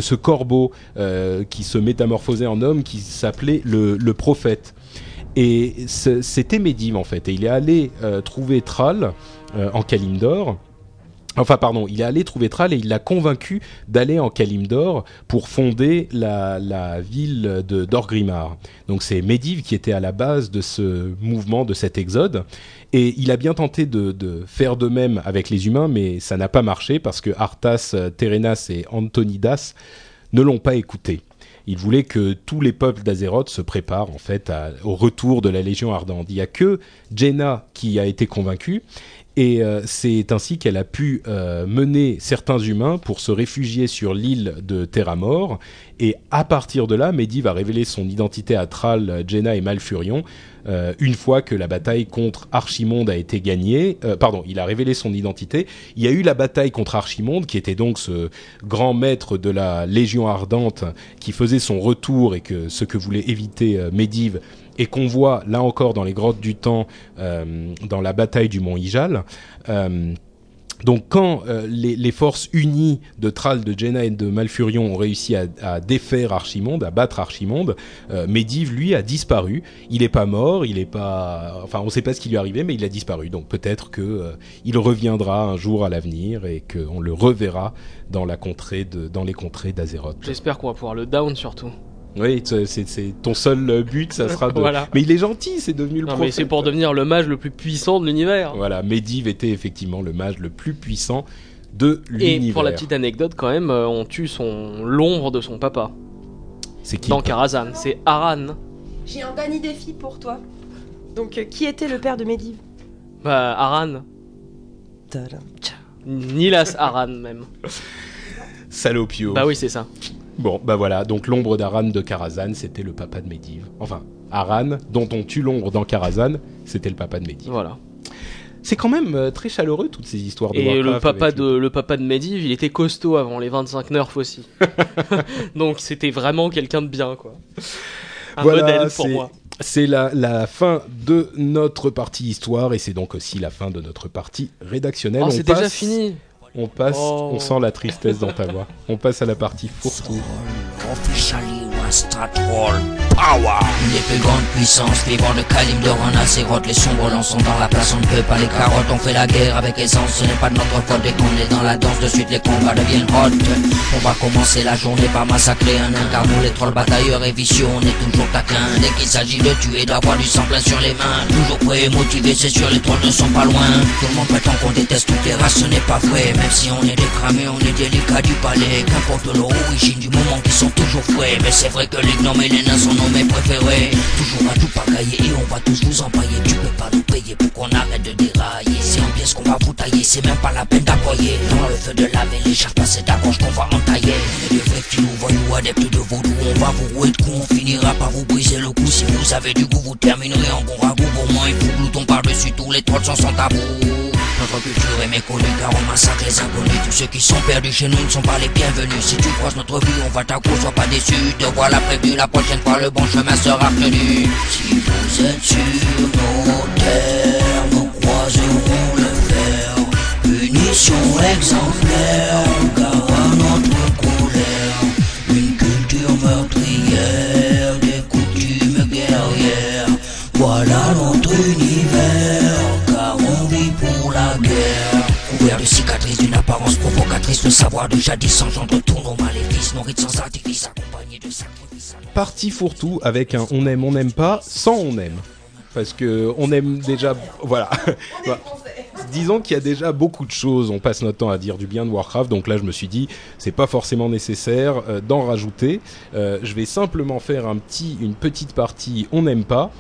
ce corbeau euh, qui se métamorphosait en homme qui s'appelait le, le prophète. Et c'était Medivh en fait. Et il est allé trouver Thrall en Kalimdor. Enfin, pardon, il est allé trouver Thrall et il l'a convaincu d'aller en Kalimdor pour fonder la, ville de d'Orgrimmar. Donc c'est Medivh qui était à la base de ce mouvement, de cet exode. Et il a bien tenté de, faire de même avec les humains, mais ça n'a pas marché parce que Arthas, euh, Terenas et Antonidas ne l'ont pas écouté. Il voulait que tous les peuples d'Azeroth se préparent en fait au retour de la Légion ardente. Il n'y a que Jaina qui a été convaincue et euh, c'est ainsi qu'elle a pu euh, mener certains humains pour se réfugier sur l'île de Terramor. Et à partir de là, Medivh va révéler son identité à Thrall, Jaina et Malfurion. euh, une fois que la bataille contre Archimonde a été gagnée, pardon, il a révélé son identité. Il y a eu la bataille contre Archimonde, qui était donc ce grand maître de la Légion ardente, qui faisait son retour et que ce que voulait éviter Medivh et qu'on voit là encore dans les grottes du temps, euh, dans la bataille du mont Ijal. Euh, donc quand euh, les, forces unies de Thrall, de Jaina et de Malfurion ont réussi à, défaire Archimonde, à battre Archimonde, Medivh lui a disparu. Il n'est pas mort, il est pas, enfin on ne sait pas ce qui lui est arrivé, mais il a disparu. Donc peut-être euh, il reviendra un jour à l'avenir et qu'on le reverra dans la contrée dans les contrées d'Azeroth. J'espère qu'on va pouvoir le down surtout. Oui, c'est ton seul euh, but, ça sera de. Voilà. Mais il est gentil, c'est devenu le Non, mais c'est pour devenir le mage le plus puissant de l'univers. Voilà, Medivh était effectivement le mage le plus puissant de Et l'univers. pour la petite anecdote, quand même, euh, on tue son l'ombre de son papa c'est qui dans Karazhan. C'est Aran. J'ai un dernier défi pour toi. Donc, euh, qui était le père de Medivh? Bah, Aran. Nilas Aran, même. Salopio. Bah oui, c'est ça. Bon, bah voilà, donc l'ombre d'Aran de Karazhan, c'était le papa de Medivh. Enfin, Aran, dont on tue l'ombre dans Karazhan, c'était le papa de Medivh. Voilà. C'est quand même euh, très chaleureux toutes ces histoires de Et le papa de le papa de Medivh, il était costaud avant les 25 nerfs aussi. (laughs) (laughs) Donc c'était vraiment quelqu'un de bien quoi. Un Voilà, modèle pour c'est- moi. C'est la, la fin de notre partie histoire et c'est donc aussi la fin de notre partie rédactionnelle. Oh, c'est déjà fini. On passe, Oh. on sent la tristesse dans ta voix. On passe à la partie fourre-tout. Start all power. Les plus grandes puissances vivant de Kalim de Ron Azeroth Les sombres lançons dans la place, on ne peut pas les carottes. On fait la guerre avec aisance, ce n'est pas de notre faute. Dès qu'on est dans la danse, de suite les combats deviennent hot On va commencer la journée par massacrer un nain les trolls batailleurs et vicieux, on est toujours taquins Dès qu'il s'agit de tuer, d'avoir du sang plein sur les mains. Toujours prêt et motivé, c'est sûr, les trolls ne sont pas loin. Tout le monde prétend qu'on déteste toutes les races, ce n'est pas vrai. Même si on est décramé, on est délicat du palais. Qu'importe l'origine du moment qui sont toujours frais. Mais c'est vrai que les gnomes et les nains sont nos mets préférés. Toujours à tout pagailler et on va tous vous empailler. Tu peux pas nous payer pour qu'on arrête de dérailler. C'est en pièces qu'on va vous tailler, c'est même pas la peine d'appoyer Dans le feu de laver les charges passées ta qu'on va entailler. Filous, voyous, adeptes de vaudou On va vous rouer de coups, on finira par vous briser le cou. Si vous avez du goût, vous terminerez en bon ragoût. Pour moi, il faut glouton par-dessus tous les trolls sont sans tabou notre culture est méconnue car on massacre les inconnus. Tous ceux qui sont perdus chez nous ne sont pas les bienvenus. Si tu croises notre vue on va t'accro, sois pas déçu Te voilà prévenu, la prochaine fois le bon chemin sera retenu Si vous êtes sur nos terres, nous croiserons le fer Punition exemplaire, car à notre colère Une culture meurtrière, des coutumes guerrières Voilà notre univers, car on vit pour la guerre. Couvert de cicatrices d'une apparence provocatrice, le savoir de jadis engendre tous nos maléfices, nourris de sans artifice. Partie fourre-tout avec un on aime, on n'aime pas, sans on aime. Parce que on aime déjà, voilà. Voilà. Disons qu'il y a déjà beaucoup de choses. On passe notre temps à dire du bien de Warcraft, donc là je me suis dit c'est pas forcément nécessaire euh, d'en rajouter. Euh, je vais simplement faire un petit, une petite partie on n'aime pas.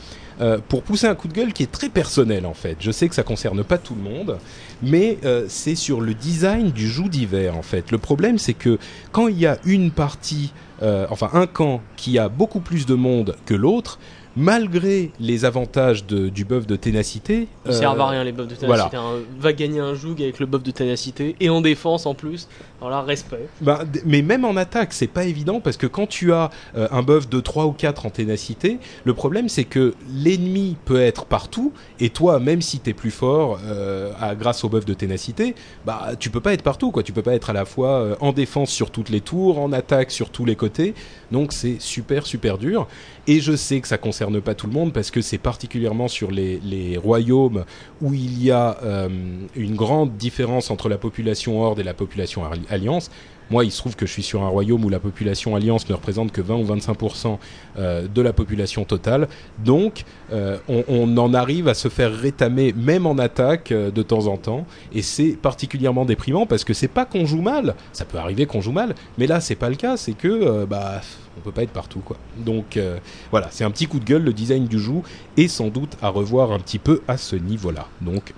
Euh, pour pousser un coup de gueule qui est très personnel en fait. Je sais que ça concerne pas tout le monde, mais euh, c'est sur le design du joug d'hiver en fait. Le problème c'est que quand il y a une partie, euh, enfin un camp qui a beaucoup plus de monde que l'autre, malgré les avantages de- du buff de ténacité, Ils servent à euh, rien les buffs de voilà. ténacité. hein. Va gagner un joug avec le buff de ténacité et en défense en plus. Alors là, respect. Ben, mais même en attaque, c'est pas évident parce que quand tu as euh, un buff de 3 ou 4 en ténacité, le problème c'est que l'ennemi peut être partout et toi, même si t'es plus fort euh, à- grâce au buff de ténacité, bah tu peux pas être partout quoi. Tu peux pas être à la fois euh, en défense sur toutes les tours, en attaque sur tous les côtés. Donc c'est super super dur. Et je sais que ça concerne pas tout le monde parce que c'est particulièrement sur les, royaumes où il y a euh, une grande différence entre la population Horde et la population Alli- Alliance. Moi, il se trouve que je suis sur un royaume où la population Alliance ne représente que 20 ou 25% euh, de la population totale. Donc, euh, on, en arrive à se faire rétamer, même en attaque, de temps en temps. Et c'est particulièrement déprimant parce que c'est pas qu'on joue mal. Ça peut arriver qu'on joue mal, mais là, c'est pas le cas. C'est que, bah, on peut pas être partout, quoi. Donc, euh, voilà, c'est un petit coup de gueule. Le design du joug est sans doute à revoir un petit peu à ce niveau-là. Donc,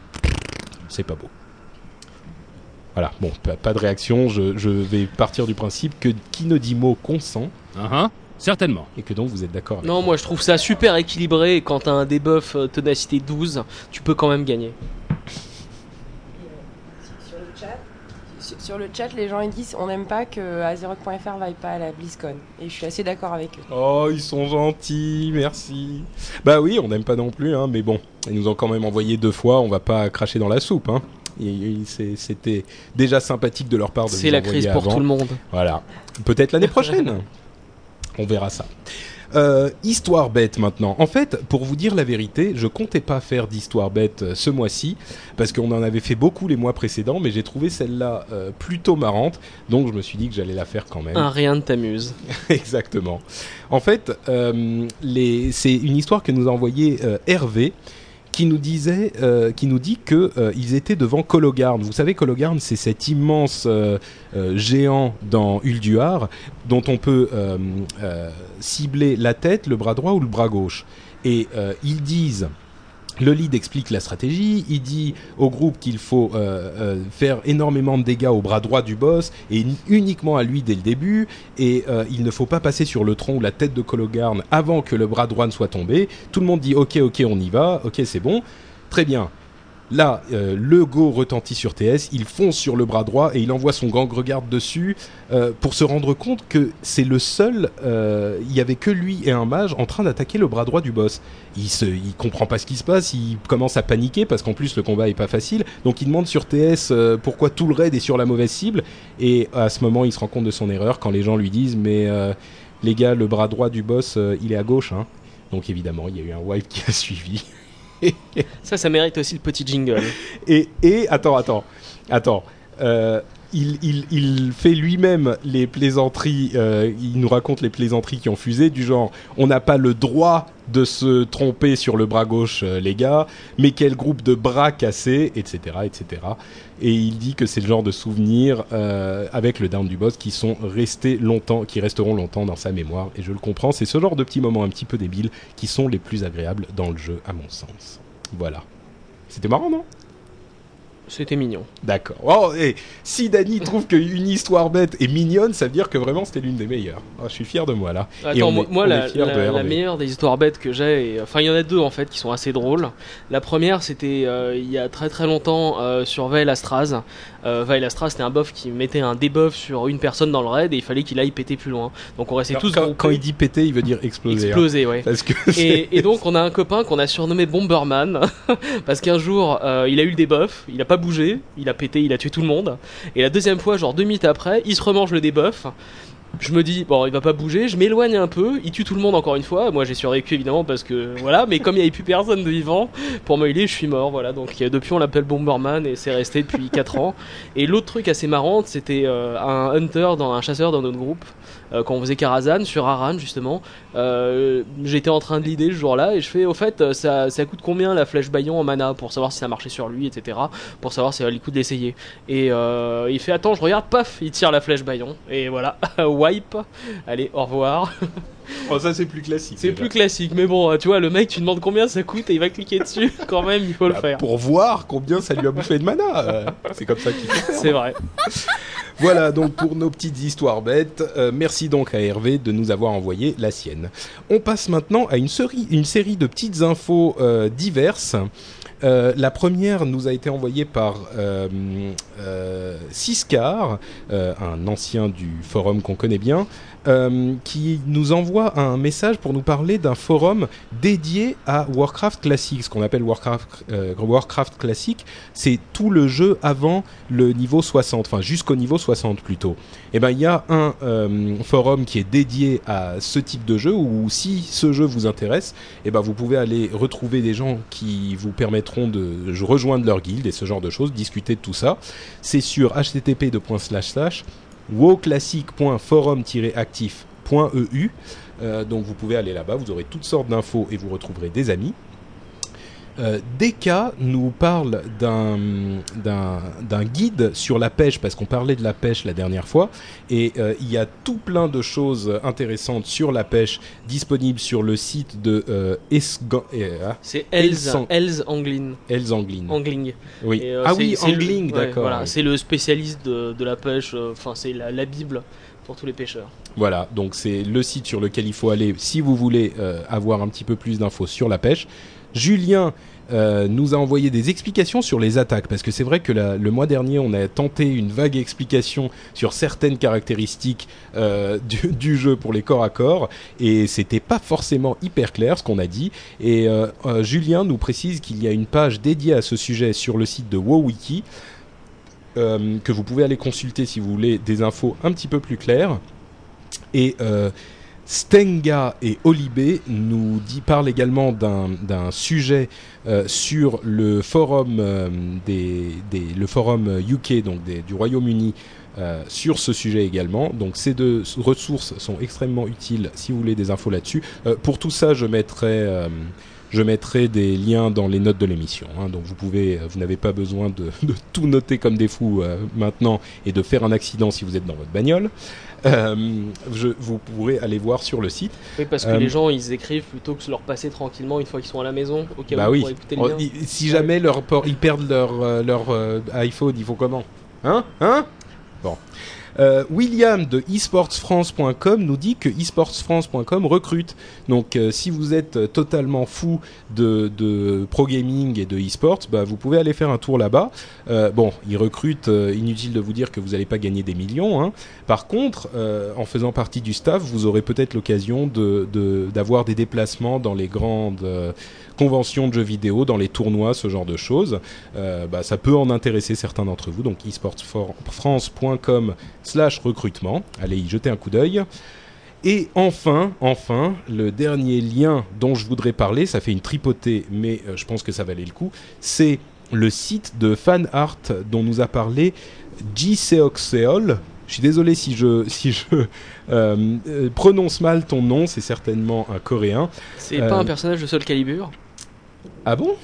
c'est pas beau. Voilà, bon, pas, de réaction. Je, je vais partir du principe que qui ne dit mot consent Ah ah, certainement. et que donc vous êtes d'accord avec Non, moi je trouve ça super équilibré. et Quand t'as un debuff euh, ténacité 12, tu peux quand même gagner. Sur le chat, sur, le chat, les gens ils disent on n'aime pas que Azeroth.fr vaille pas à la BlizzCon. Et je suis assez d'accord avec eux. Oh, ils sont gentils, merci. Bah oui, on n'aime pas non plus, hein, mais bon, ils nous ont quand même envoyé deux fois, on va pas cracher dans la soupe. Hein. Et- et c'est- C'était déjà sympathique de leur part de C'est la crise pour avant. tout le monde. Voilà. Peut-être l'année prochaine. On verra ça. Euh, histoire bête maintenant. En fait, pour vous dire la vérité, je comptais pas faire d'histoire bête euh, ce mois-ci parce qu'on en avait fait beaucoup les mois précédents, mais j'ai trouvé celle-là euh, plutôt marrante, donc je me suis dit que j'allais la faire quand même. Un rien ne t'amuse. (laughs) Exactement. En fait, euh, les- c'est une histoire que nous a envoyée euh, Hervé, qui nous disait, euh, qui nous dit que euh, ils étaient devant Cologarn. Vous savez, Cologarn, c'est cet immense euh, géant dans Ulduar dont on peut cibler la tête, le bras droit ou le bras gauche. Et ils disent. Le lead explique la stratégie, il dit au groupe qu'il faut euh, euh, faire énormément de dégâts au bras droit du boss et uniquement à lui dès le début et euh, il ne faut pas passer sur le tronc ou la tête de Cologarn avant que le bras droit ne soit tombé. Tout le monde dit ok ok on y va, ok c'est bon, très bien. Là, euh, le go retentit sur TS, il fonce sur le bras droit et il envoie son gang regarde dessus euh, pour se rendre compte que c'est le seul. euh, Il y avait que lui et un mage en train d'attaquer le bras droit du boss. Il se, comprend pas ce qui se passe, il commence à paniquer parce qu'en plus le combat est pas facile. Donc il demande sur TS pourquoi tout le raid est sur la mauvaise cible et à ce moment il se rend compte de son erreur quand les gens lui disent mais les gars le bras droit du boss il est à gauche. Hein. Donc évidemment il y a eu un wipe qui a (laughs) suivi. Ça, ça mérite aussi le petit jingle. Et, et attends, attends, attends. Euh, il, fait lui-même les plaisanteries, euh, il nous raconte les plaisanteries qui ont fusé, du genre on n'a pas le droit de se tromper sur le bras gauche, euh, les gars, mais quel groupe de bras cassés, etc. etc. Et il dit que c'est le genre de souvenirs euh, avec le down du boss qui sont restés longtemps, qui resteront longtemps dans sa mémoire, et je le comprends, c'est ce genre de petits moments un petit peu débiles qui sont les plus agréables dans le jeu, à mon sens. Voilà. C'était marrant, non? C'était mignon. D'accord. Oh, et si Dany trouve qu'une histoire bête est mignonne, ça veut dire que vraiment c'était l'une des meilleures. Oh, je suis fier de moi là. Et Attends, on moi, est- moi, on est la, meilleure des histoires bêtes que j'ai, enfin il y en a deux en fait qui sont assez drôles. La première c'était euh, il y a très très longtemps euh, sur Veil Astraz. Euh, Veil Astraz c'était un buff qui mettait un debuff sur une personne dans le raid et il fallait qu'il aille péter plus loin. Donc on restait Alors, tous quand, quand il dit péter, il veut dire exploser. hein. exploser, ouais. Parce que c'est- Et, et donc on a un copain qu'on a surnommé Bomberman (laughs) parce qu'un jour euh, il a eu le debuff, il a pas bougé, il a pété, il a tué tout le monde. Et la deuxième fois, genre deux minutes après, il se remange le debuff. Je me dis bon il va pas bouger, je m'éloigne un peu, il tue tout le monde encore une fois. Moi j'ai survécu évidemment parce que voilà, mais comme il y avait plus personne de vivant pour me healer, je suis mort voilà. Donc euh, depuis on l'appelle Bomberman et c'est resté depuis 4 ans. Et l'autre truc assez marrant, c'était euh, un hunter dans un chasseur dans notre groupe euh, quand on faisait Karazhan sur Aran justement. Euh, J'étais en train de l'idée ce jour-là et je fais au fait euh, ça, ça coûte combien la flèche baillon en mana pour savoir si ça marchait sur lui etc. Pour savoir si ça valait le coup de l'essayer. Et il fait attends je regarde paf il tire la flèche baillon et voilà (laughs) wipe. Allez au revoir. (laughs) Oh, ça c'est plus classique. C'est déjà. plus classique mais bon tu vois le mec tu demandes combien ça coûte et il va cliquer dessus (laughs) quand même il faut le Bah, faire. Pour voir combien ça lui a bouffé de mana. euh, c'est comme ça qu'il fait. C'est vrai. Voilà donc pour nos petites histoires bêtes. Euh, merci donc à Hervé de nous avoir envoyé la sienne. On passe maintenant à une série, une série de petites infos euh, diverses. Euh, la première nous a été envoyée par Siscar, un ancien du forum qu'on connaît bien, euh, qui nous envoie un message pour nous parler d'un forum dédié à Warcraft classique, ce qu'on appelle Warcraft, euh, classique. C'est tout le jeu avant le niveau 60, enfin jusqu'au niveau 60 plutôt. Et ben il y a un euh, forum qui est dédié à ce type de jeu où si ce jeu vous intéresse, et ben vous pouvez aller retrouver des gens qui vous permettront de rejoindre leur guilde et ce genre de choses, discuter de tout ça. C'est sur http wowclassic.forum-actif.eu. Euh, donc vous pouvez aller là-bas, vous aurez toutes sortes d'infos et vous retrouverez des amis. Euh, Deka nous parle d'un d'un d'un guide sur la pêche parce qu'on parlait de la pêche la dernière fois et euh, il y a tout plein de choses intéressantes sur la pêche disponibles sur le site de euh, ah, C'est Els, Els Anglin. Elsanglin. Angling. Oui. Et, euh, ah oui, Angling, ouais, d'accord. Voilà, oui. c'est le spécialiste de, de la pêche. Enfin, c'est la, la bible pour tous les pêcheurs. Voilà, donc c'est le site sur lequel il faut aller si vous voulez euh, avoir un petit peu plus d'infos sur la pêche. Julien euh, nous a envoyé des explications sur les attaques, parce que c'est vrai que le mois dernier, on a tenté une vague explication sur certaines caractéristiques euh, (laughs) du, jeu pour les corps à corps, et c'était pas forcément hyper clair ce qu'on a dit. Et euh, Julien nous précise qu'il y a une page dédiée à ce sujet sur le site de WoWiki, que vous pouvez aller consulter si vous voulez des infos un petit peu plus claires. Et Stenga et Olibé nous parlent également d'un sujet euh, sur le forum, euh, UK, donc des- du Royaume-Uni, euh, sur ce sujet également. Donc ces deux ressources sont extrêmement utiles si vous voulez des infos là-dessus. Euh, pour tout ça, je mettrai... euh, je mettrai des liens dans les notes de l'émission, hein. donc vous pouvez, vous n'avez pas besoin de, (laughs) de tout noter comme des fous euh, maintenant et de faire un accident si vous êtes dans votre bagnole. Euh, je, vous pourrez aller voir sur le site. Oui, parce que Euh, les gens ils écrivent plutôt que de leur passer tranquillement une fois qu'ils sont à la maison, au cas bah oui. écouter le Oh, lien. si jamais leur ils perdent leur, euh, leur euh, iPhone, ils font comment? Hein? Hein? Bon. Euh, William de esportsfrance.com nous dit que esportsfrance.com recrute. Donc euh, si vous êtes totalement fou de, de pro gaming et de esports, bah, vous pouvez aller faire un tour là-bas. Euh, bon, ils recrutent, euh, inutile de vous dire que vous n'allez pas gagner des millions. hein. Par contre, euh, en faisant partie du staff, vous aurez peut-être l'occasion d'avoir des déplacements dans les grandes euh, conventions de jeux vidéo, dans les tournois, ce genre de choses. Euh, bah, ça peut en intéresser certains d'entre vous. Donc esportsfrance.com slash recrutement. Allez y jeter un coup d'œil. Et enfin, enfin, le dernier lien dont je voudrais parler, ça fait une tripotée, mais euh, je pense que ça valait le coup, c'est le site de fan art dont nous a parlé Seok-seol. Je suis désolé si je, si je euh, euh, prononce mal ton nom, c'est certainement un coréen. C'est Euh, pas un personnage de Soul Calibur? Ah bon?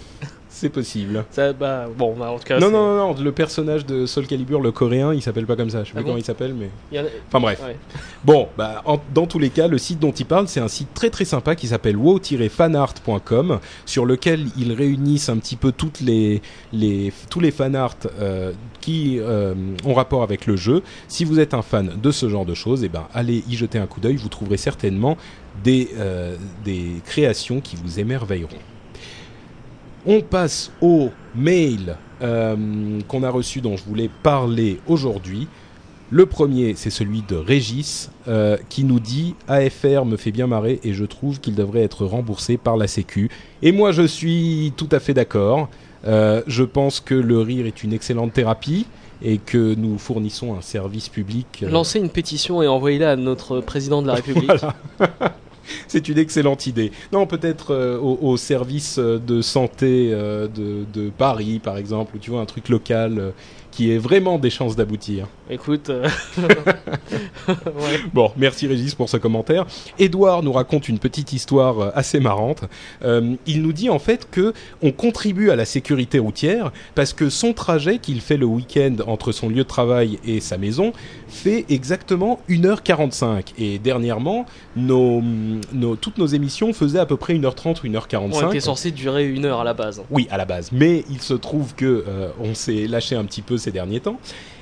C'est possible. Ça, bah, bon, bah, en tout cas. Non, non, non, non, le personnage de Soul Calibur, le coréen, il s'appelle pas comme ça. Je sais Ah plus bon comment il s'appelle, mais. il a- Enfin bref. Ouais. (laughs) Bon, bah, en- dans tous les cas, le site dont il parle, c'est un site très très sympa qui s'appelle wow-fanart.com, sur lequel ils réunissent un petit peu toutes les, les, tous les fanarts euh, qui euh, ont rapport avec le jeu. Si vous êtes un fan de ce genre de choses, eh ben, allez y jeter un coup d'œil, vous trouverez certainement des, euh, des créations qui vous émerveilleront. On passe au mail euh, qu'on a reçu dont je voulais parler aujourd'hui. Le premier, c'est celui de Régis, euh, qui nous dit AFR me fait bien marrer et je trouve qu'il devrait être remboursé par la Sécu. Et moi, je suis tout à fait d'accord. Euh, je pense que le rire est une excellente thérapie et que nous fournissons un service public. Lancez une pétition et envoyez-la à notre président de la (laughs) République. Voilà. (laughs) C'est une excellente idée. Non, peut-être euh, au, service euh, de santé euh, de, de Paris, par exemple, ou tu vois, un truc local qui ait vraiment des chances d'aboutir. Écoute, euh, (laughs) (laughs) ouais. Bon, merci Régis pour ce commentaire. Édouard nous raconte une petite histoire euh, assez marrante. Euh, il nous dit en fait que on contribue à la sécurité routière parce que son trajet qu'il fait le week-end entre son lieu de travail et sa maison fait exactement 1h45. Et dernièrement, nos, nos- toutes nos émissions faisaient à peu près 1h30 ou 1h45. on était censé durer une heure à la base. Oui, à la base. Mais il se trouve que euh, on s'est lâché un petit peu ces derniers temps.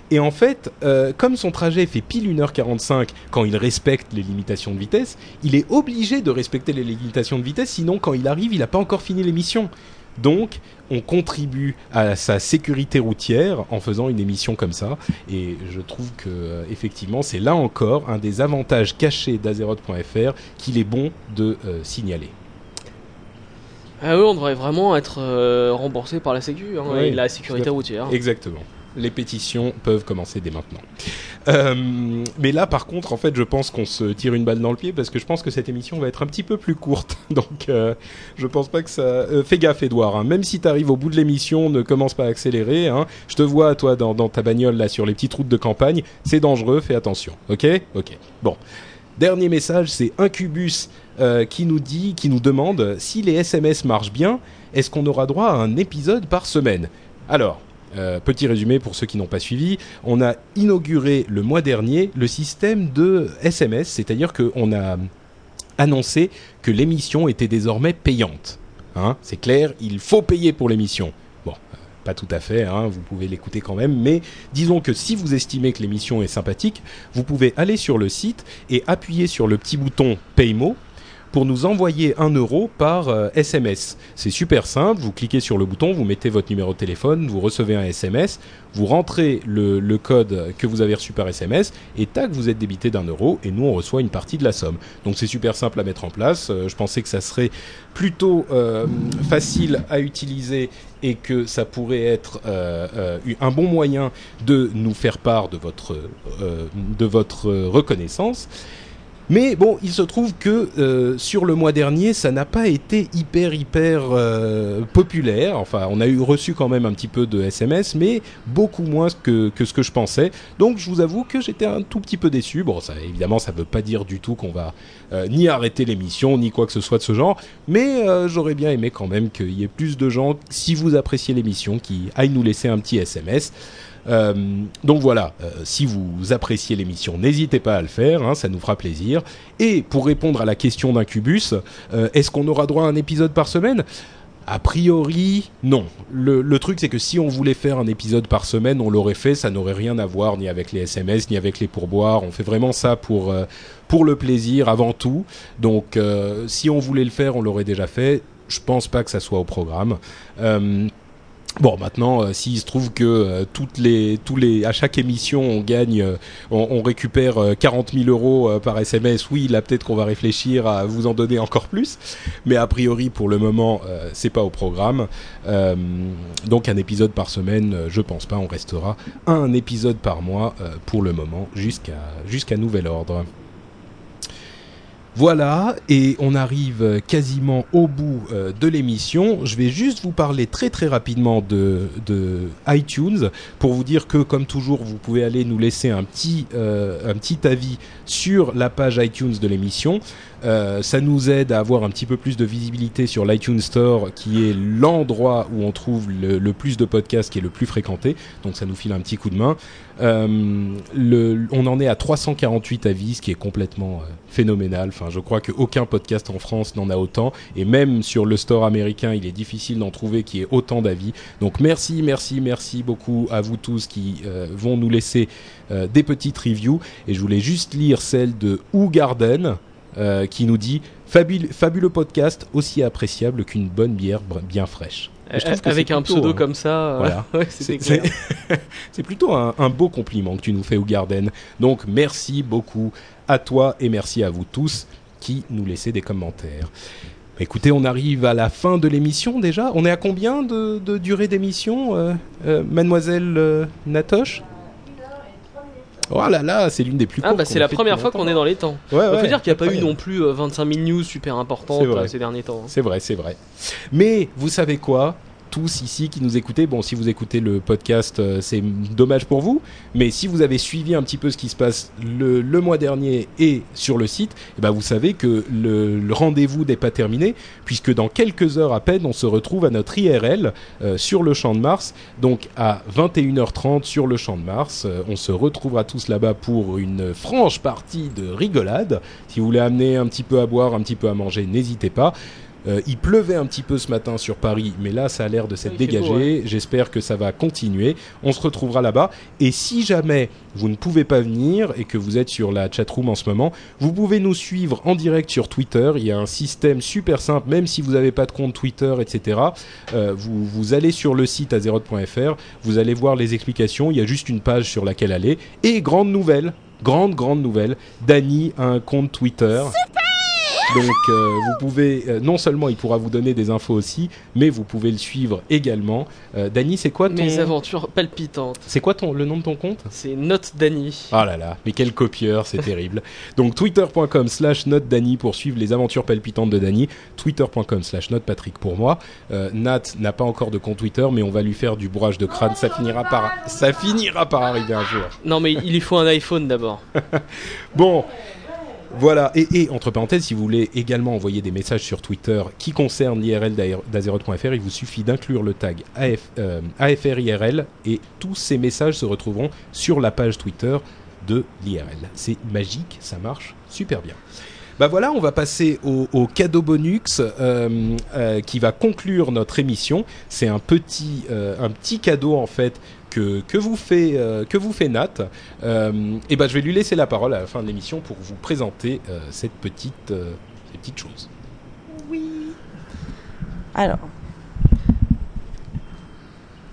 Et en fait, euh, comme son trajet fait pile 1h45 quand il respecte les limitations de vitesse, il est obligé de respecter les limitations de vitesse, sinon quand il arrive, il n'a pas encore fini l'émission. Donc, on contribue à sa sécurité routière en faisant une émission comme ça. Et je trouve que, euh, effectivement, c'est là encore un des avantages cachés d'Azeroth.fr qu'il est bon de euh, signaler. Ah eux, on devrait vraiment être euh, remboursé par la Sécu hein, Oui, et la sécurité à routière. Exactement. Les pétitions peuvent commencer dès maintenant. Euh, mais là, par contre, en fait, je pense qu'on se tire une balle dans le pied parce que je pense que cette émission va être un petit peu plus courte. (laughs) Donc, euh, je pense pas que ça. euh, fais gaffe, Edouard. hein. Même si tu arrives au bout de l'émission, ne commence pas à accélérer. hein. Je te vois, toi, dans, dans ta bagnole là sur les petites routes de campagne. C'est dangereux. Fais attention. Ok? Ok. Bon. Dernier message, c'est Incubus qui nous dit, qui nous demande si les SMS marchent bien, est-ce qu'on aura droit à un épisode par semaine? Alors, euh, petit résumé pour ceux qui n'ont pas suivi, on a inauguré le mois dernier le système de SMS, c'est-à-dire qu'on a annoncé que l'émission était désormais payante. Hein, c'est clair, il faut payer pour l'émission. Bon, euh, pas tout à fait, hein, vous pouvez l'écouter quand même, mais disons que si vous estimez que l'émission est sympathique, vous pouvez aller sur le site et appuyer sur le petit bouton Paymo pour nous envoyer un euro par euh, SMS. C'est super simple, vous cliquez sur le bouton, vous mettez votre numéro de téléphone, vous recevez un SMS, vous rentrez le, le code que vous avez reçu par SMS, et tac, vous êtes débité d'un euro, et nous on reçoit une partie de la somme. Donc c'est super simple à mettre en place, Euh, je pensais que ça serait plutôt euh, facile à utiliser et que ça pourrait être euh, euh, un bon moyen de nous faire part de votre, euh, de votre euh, reconnaissance. Mais bon, il se trouve que euh, sur le mois dernier, ça n'a pas été hyper hyper euh, populaire. Enfin, on a eu reçu quand même un petit peu de SMS, mais beaucoup moins que, que ce que je pensais. Donc, je vous avoue que j'étais un tout petit peu déçu. Bon, ça, évidemment, ça ne veut pas dire du tout qu'on va euh, ni arrêter l'émission, ni quoi que ce soit de ce genre. Mais euh, j'aurais bien aimé quand même qu'il y ait plus de gens, si vous appréciez l'émission, qui aillent nous laisser un petit SMS. Euh, donc voilà, euh, si vous appréciez l'émission, n'hésitez pas à le faire, hein, ça nous fera plaisir. Et pour répondre à la question d'Incubus, euh, est-ce qu'on aura droit à un épisode par semaine? A priori, non. Le, le truc, c'est que si on voulait faire un épisode par semaine, on l'aurait fait. Ça n'aurait rien à voir ni avec les SMS, ni avec les pourboires. On fait vraiment ça pour, pour le plaisir avant tout. Donc, si on voulait le faire, on l'aurait déjà fait. Je pense pas que ça soit au programme. Bon, maintenant, euh, s'il se trouve que euh, toutes les, tous les, à chaque émission, on gagne, euh, on, récupère euh, 40 000 euros par SMS, oui, là peut-être qu'on va réfléchir à vous en donner encore plus, mais a priori, pour le moment, c'est pas au programme. Donc un épisode par semaine, je pense pas, on restera un épisode par mois pour le moment, jusqu'à jusqu'à nouvel ordre. Voilà, et on arrive quasiment au bout euh, de l'émission. Je vais juste vous parler très très rapidement de, iTunes pour vous dire que, comme toujours, vous pouvez aller nous laisser un petit, euh, un petit avis sur la page iTunes de l'émission. Euh, ça nous aide à avoir un petit peu plus de visibilité sur l'iTunes Store, qui est l'endroit où on trouve le, plus de podcasts, qui est le plus fréquenté. Donc ça nous file un petit coup de main. Euh, on en est à 348 avis, ce qui est complètement euh, phénoménal. Enfin, je crois qu'aucun podcast en France n'en a autant, et même sur le store américain, il est difficile d'en trouver qui ait autant d'avis. Donc merci, merci, merci beaucoup à vous tous qui vont nous laisser des petites reviews. Et je voulais juste lire celle de Ou Garden. Euh, qui nous dit fabuleux, fabuleux podcast aussi appréciable qu'une bonne bière bien fraîche. Et je trouve que Avec un pseudo euh, comme ça, euh, voilà. (laughs) ouais, c'était (laughs) C'est plutôt un, un beau compliment que tu nous fais au Garden. Donc merci beaucoup à toi et merci à vous tous qui nous laissez des commentaires. Écoutez, on arrive à la fin de l'émission déjà. On est à combien de, de durée d'émission, euh, euh, mademoiselle euh, Natoche? Oh là là, c'est l'une des plus Ah bah c'est la première fois qu'on est dans les temps. Il ouais, faut dire qu'il n'y a pas eu non plus euh, 25 000 news super importantes euh, ces derniers temps. hein. C'est vrai, c'est vrai. Mais vous savez quoi? Tous ici qui nous écoutez, bon, si vous écoutez le podcast, euh, c'est dommage pour vous, mais si vous avez suivi un petit peu ce qui se passe le, mois dernier et sur le site, eh ben vous savez que le, le rendez-vous n'est pas terminé, puisque dans quelques heures à peine, on se retrouve à notre IRL euh, sur le Champ de Mars, donc à 21h30 sur le Champ de Mars. Euh, on se retrouvera tous là-bas pour une franche partie de rigolade. Si vous voulez amener un petit peu à boire, un petit peu à manger, n'hésitez pas. Euh, il pleuvait un petit peu ce matin sur Paris, mais là, ça a l'air de s'être dégagé. beau. J'espère que ça va continuer. On se retrouvera là-bas. Et si jamais vous ne pouvez pas venir et que vous êtes sur la chatroom en ce moment, vous pouvez nous suivre en direct sur Twitter. Il y a un système super simple, même si vous n'avez pas de compte Twitter, etc. Euh, vous, vous allez sur le site azeroth.fr, vous allez voir les explications. Il y a juste une page sur laquelle aller. Et grande nouvelle, grande, grande nouvelle, Dany a un compte Twitter. Donc euh, vous pouvez, euh, non seulement il pourra vous donner des infos aussi, mais vous pouvez le suivre également. Euh, Dany, c'est quoi ton, Mes aventures palpitantes. c'est quoi ton, le nom de ton compte? C'est Note Danny. Ah là là, mais quel copieur, c'est terrible. (laughs) Donc twitter.com slash note Dany pour suivre les aventures palpitantes de Dany, twitter.com slash note Patrick pour moi. Euh, Nat n'a pas encore de compte Twitter, mais on va lui faire du bourrage de crâne, ça finira par, ça finira par arriver un jour. Non mais il lui faut un iPhone d'abord. (laughs) Bon, voilà. Et, entre parenthèses, si vous voulez également envoyer des messages sur Twitter qui concernent l'IRL d'Azeroth.fr, il vous suffit d'inclure le tag AF, euh, AFRIRL et tous ces messages se retrouveront sur la page Twitter de l'IRL. C'est magique, ça marche super bien. Bah voilà, on va passer au, au cadeau bonus euh, euh, qui va conclure notre émission. C'est un petit, un petit cadeau en fait que, que vous fait euh, que vous fait Nat. Euh, et ben je vais lui laisser la parole à la fin de l'émission pour vous présenter euh, cette petite euh, ces petites choses. Alors.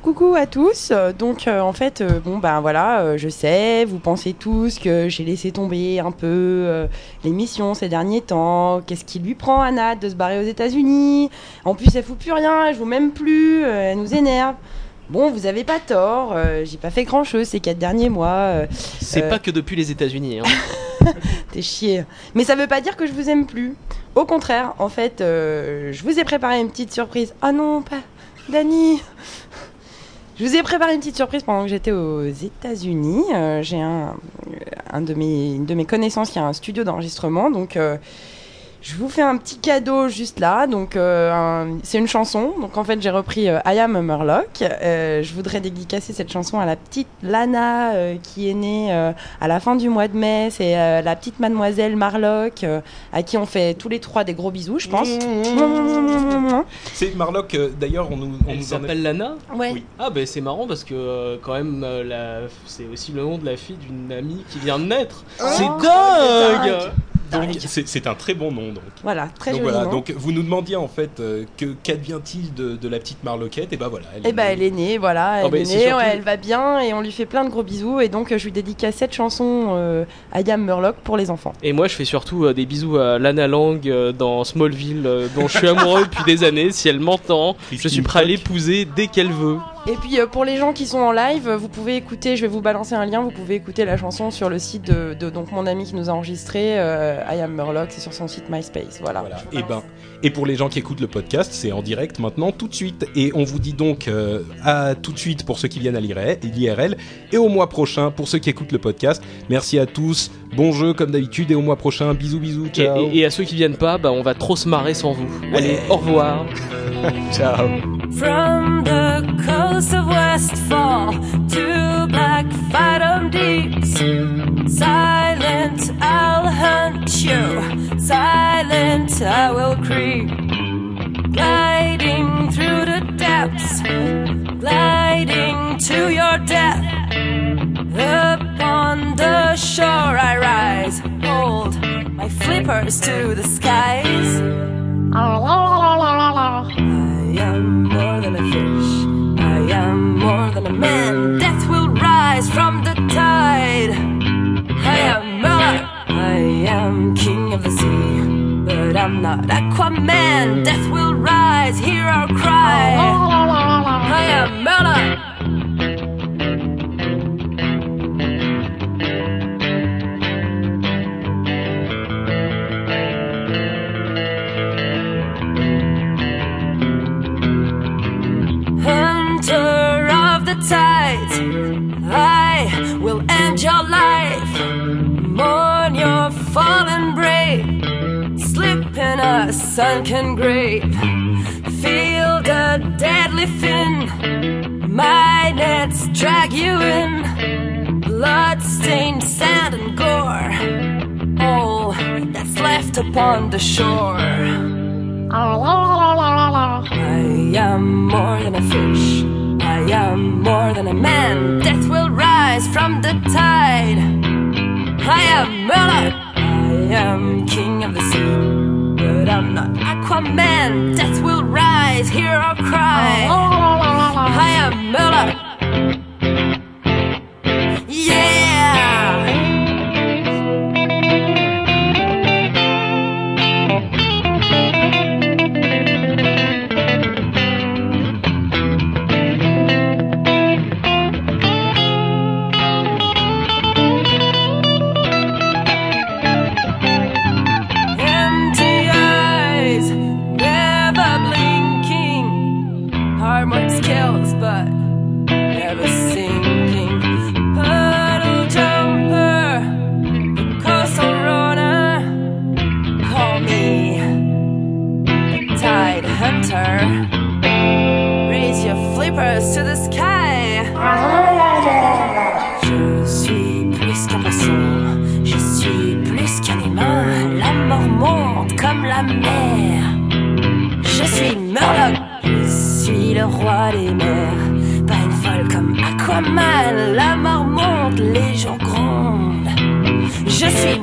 Coucou à tous. Donc en fait, bon ben voilà, je sais, vous pensez tous que j'ai laissé tomber un peu l'émission ces derniers temps. Qu'est-ce qui lui prend à Nat de se barrer aux États-Unis? En plus, elle fout plus rien, elle joue même plus, elle nous énerve. Bon, vous avez pas tort. euh, j'ai pas fait grand chose ces quatre derniers mois. euh, C'est Euh. pas que depuis les États-Unis. Hein. (laughs) T'es chier. Mais ça veut pas dire que je vous aime plus. Au contraire, en fait, euh, je vous ai préparé une petite surprise. Ah non, pas Dani. Je vous ai préparé une petite surprise pendant que j'étais aux États-Unis. Euh, J'ai un, un de mes, une de mes connaissances qui a un studio d'enregistrement, donc euh, Je vous fais un petit cadeau juste là. Donc, euh, un- c'est une chanson. Donc, en fait, j'ai repris euh, I Am a Murloc. Euh, je voudrais dédicacer cette chanson à la petite Lana euh, qui est née euh, à la fin du mois de mai. C'est euh, la petite mademoiselle Marlock euh, à qui on fait tous les trois des gros bisous, je pense. C'est Marlock, euh, d'ailleurs, on nous, on Elle nous en a- s'appelle Lana Ouais. Oui. Ah ben c'est marrant parce que euh, quand même euh, la... c'est aussi le nom de la fille d'une amie qui vient de naître. c'est Oh, dingue dingue. Donc, c'est c'est un très bon nom, donc. Voilà, très donc joli voilà, nom. donc vous nous demandiez en fait euh, que qu'advient-il de, de la petite Marloquette? Et ben voilà. Elle Eh ben, elle est née, voilà, elle Oh, bah, est née, surtout- elle va bien et on lui fait plein de gros bisous. Et donc, euh, je lui dédicace cette chanson euh, I Am Murloc pour les enfants. Et moi je fais surtout euh, des bisous à Lana Lang euh, dans Smallville euh, dont je suis amoureux depuis des années. Si elle m'entend, je suis prêt à l'épouser dès qu'elle veut. Et puis, euh, pour les gens qui sont en live, vous pouvez écouter, je vais vous balancer un lien, vous pouvez écouter la chanson sur le site de, de- donc, mon ami qui nous a enregistré, euh, I Am Murloc, c'est sur son site MySpace. Voilà. Voilà. Et ben, et pour les gens qui écoutent le podcast, c'est en direct maintenant, tout de suite. Et on vous dit donc euh, à tout de suite pour ceux qui viennent à l'IRL et au mois prochain pour ceux qui écoutent le podcast. Merci à tous, bon jeu comme d'habitude et au mois prochain. Bisous, bisous, Et, ciao. et- et à ceux qui viennent pas, bah, on va trop se marrer sans vous. Allez, au revoir. (laughs) ciao. From the coast of Westfall to Black Fathom Deeps. Silent, I'll hunt you. Silent, I will creep. Gliding through the depths. Gliding to your death. Upon the shore I rise. Hold my flippers to the skies. I am more than a fish. I am more than a man. Death will rise from the tide. I am Murloc. I am king of the sea. But I'm not Aquaman. Death will rise. Hear our cry. I am Murloc. Tides, I will end your life. Mourn your fallen brave, slip in a sunken grave. Feel the deadly fin, my nets drag you in. Blood stained sand and gore, all that's left upon the shore. I am more than a fish. I am more than a man. Death will rise from the tide. I am Murloc. I am king of the sea. But I'm not Aquaman. Death will rise. Hear our cry. I am Murloc. Aquaman. La mort monte, les gens grondent. Je suis